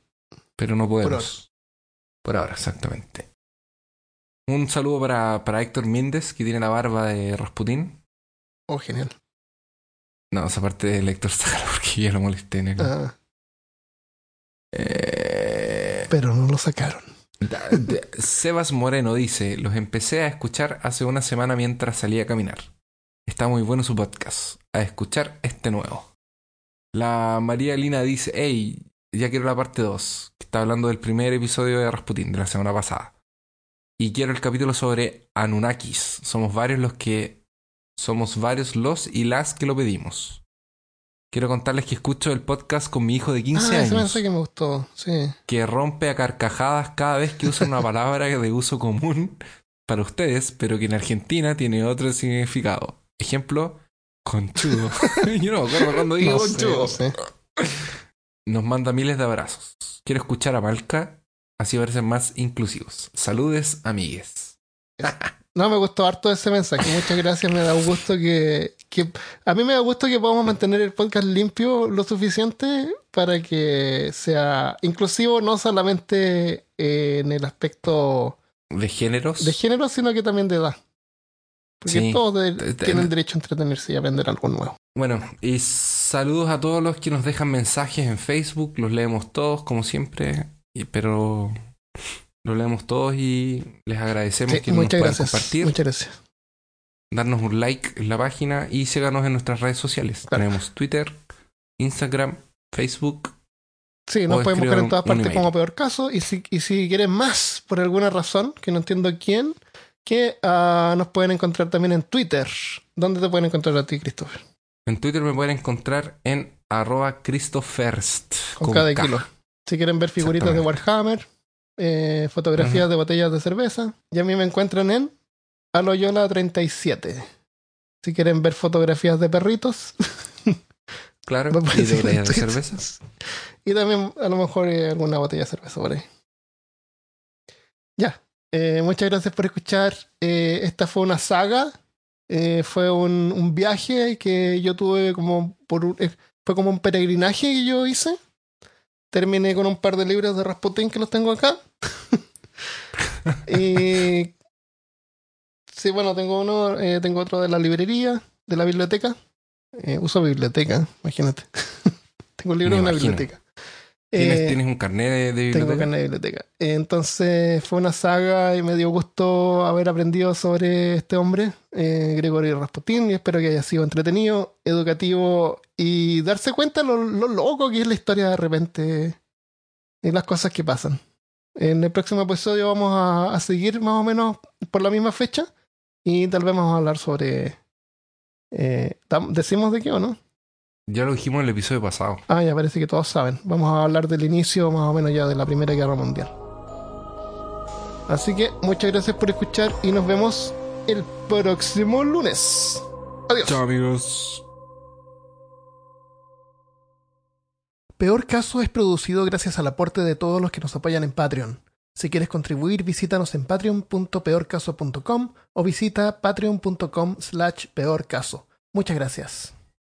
pero no podemos. Por ahora, exactamente. Un saludo para, para Héctor Méndez, que tiene la barba de Rasputín. oh, genial. No, esa parte del Héctor sácala porque ya lo molesté en el. Ah, Eh, pero no lo sacaron. De- Sebas Moreno dice, los empecé a escuchar hace una semana mientras salía a caminar. Está muy bueno su podcast. A escuchar este nuevo. La María Lina dice, hey, ya quiero la parte 2, que está hablando del primer episodio de Rasputin de la semana pasada. Y quiero el capítulo sobre Anunnakis. Somos varios los que... Somos varios los y las que lo pedimos. quiero contarles que escucho el podcast con mi hijo de 15 ah, ese años mensaje me gustó, sí. que rompe a carcajadas cada vez que usa una *laughs* palabra de uso común para ustedes, pero que en Argentina tiene otro significado. Ejemplo, conchudo. *laughs* *laughs* Yo no me acuerdo cuando dije No sé, conchudo. no sé. Nos manda miles de abrazos. Quiero escuchar a Malca, así parecen más inclusivos. Saludes, amigues. No, me gustó harto ese mensaje. Muchas gracias. Me da gusto que, que. A mí me da gusto que podamos mantener el podcast limpio lo suficiente para que sea inclusivo, no solamente en el aspecto De géneros. de género, sino que también de edad. Porque Sí. todos de- tienen derecho a entretenerse y aprender algo nuevo. Bueno, y saludos a todos los que nos dejan mensajes en Facebook. Los leemos todos, como siempre. y- pero los leemos todos y les agradecemos Sí, que nos puedan gracias. compartir, Muchas gracias. darnos un like en la página y síganos en nuestras redes sociales. Claro. Tenemos Twitter, Instagram, Facebook. Sí, nos pueden buscar en todas partes como peor caso. Y si, y si quieren más, por alguna razón, que no entiendo quién, que ah, nos pueden encontrar también en Twitter. ¿Dónde te pueden encontrar a ti, Christopher? En Twitter me pueden encontrar en arroba Christoferst. Con, cada K. kilo. Si quieren ver figuritas de. Warhammer, eh, fotografías de botellas de cerveza, y a mí me encuentran en Aloyola37. Si quieren ver fotografías de perritos, *laughs* Claro, *laughs* y de botellas de cerveza. Y también a lo mejor eh, alguna botella de cerveza por ahí. Ya. Eh, muchas gracias por escuchar. Eh, esta fue una saga. Eh, fue un, un viaje que yo tuve como por un- fue como un peregrinaje que yo hice. Terminé con un par de libros de Rasputin que los tengo acá. *laughs* y sí, bueno, tengo uno, eh, tengo otro de la librería, de la biblioteca. Eh, uso biblioteca, imagínate. *laughs* tengo un libro en una biblioteca. ¿Tienes, Eh, tienes un carnet de, de tengo biblioteca? carnet de biblioteca. Entonces fue una saga y me dio gusto haber aprendido sobre este hombre, eh, Gregory Rasputin, y espero que haya sido entretenido, educativo y darse cuenta lo, lo loco que es la historia de repente y las cosas que pasan. En el próximo episodio vamos a, a seguir más o menos por la misma fecha y tal vez vamos a hablar sobre... eh, ¿Decimos de qué o no? Ya lo dijimos en el episodio pasado. Ah, ya parece que todos saben. Vamos a hablar del inicio más o menos ya de la Primera Guerra Mundial. Así que muchas gracias por escuchar y nos vemos el próximo lunes. Adiós. Chao amigos. Peor Caso es producido gracias al aporte de todos los que nos apoyan en Patreon. Si quieres contribuir, visítanos en patreon.peorcaso.com o visita patreon.com slash peorcaso. Muchas gracias.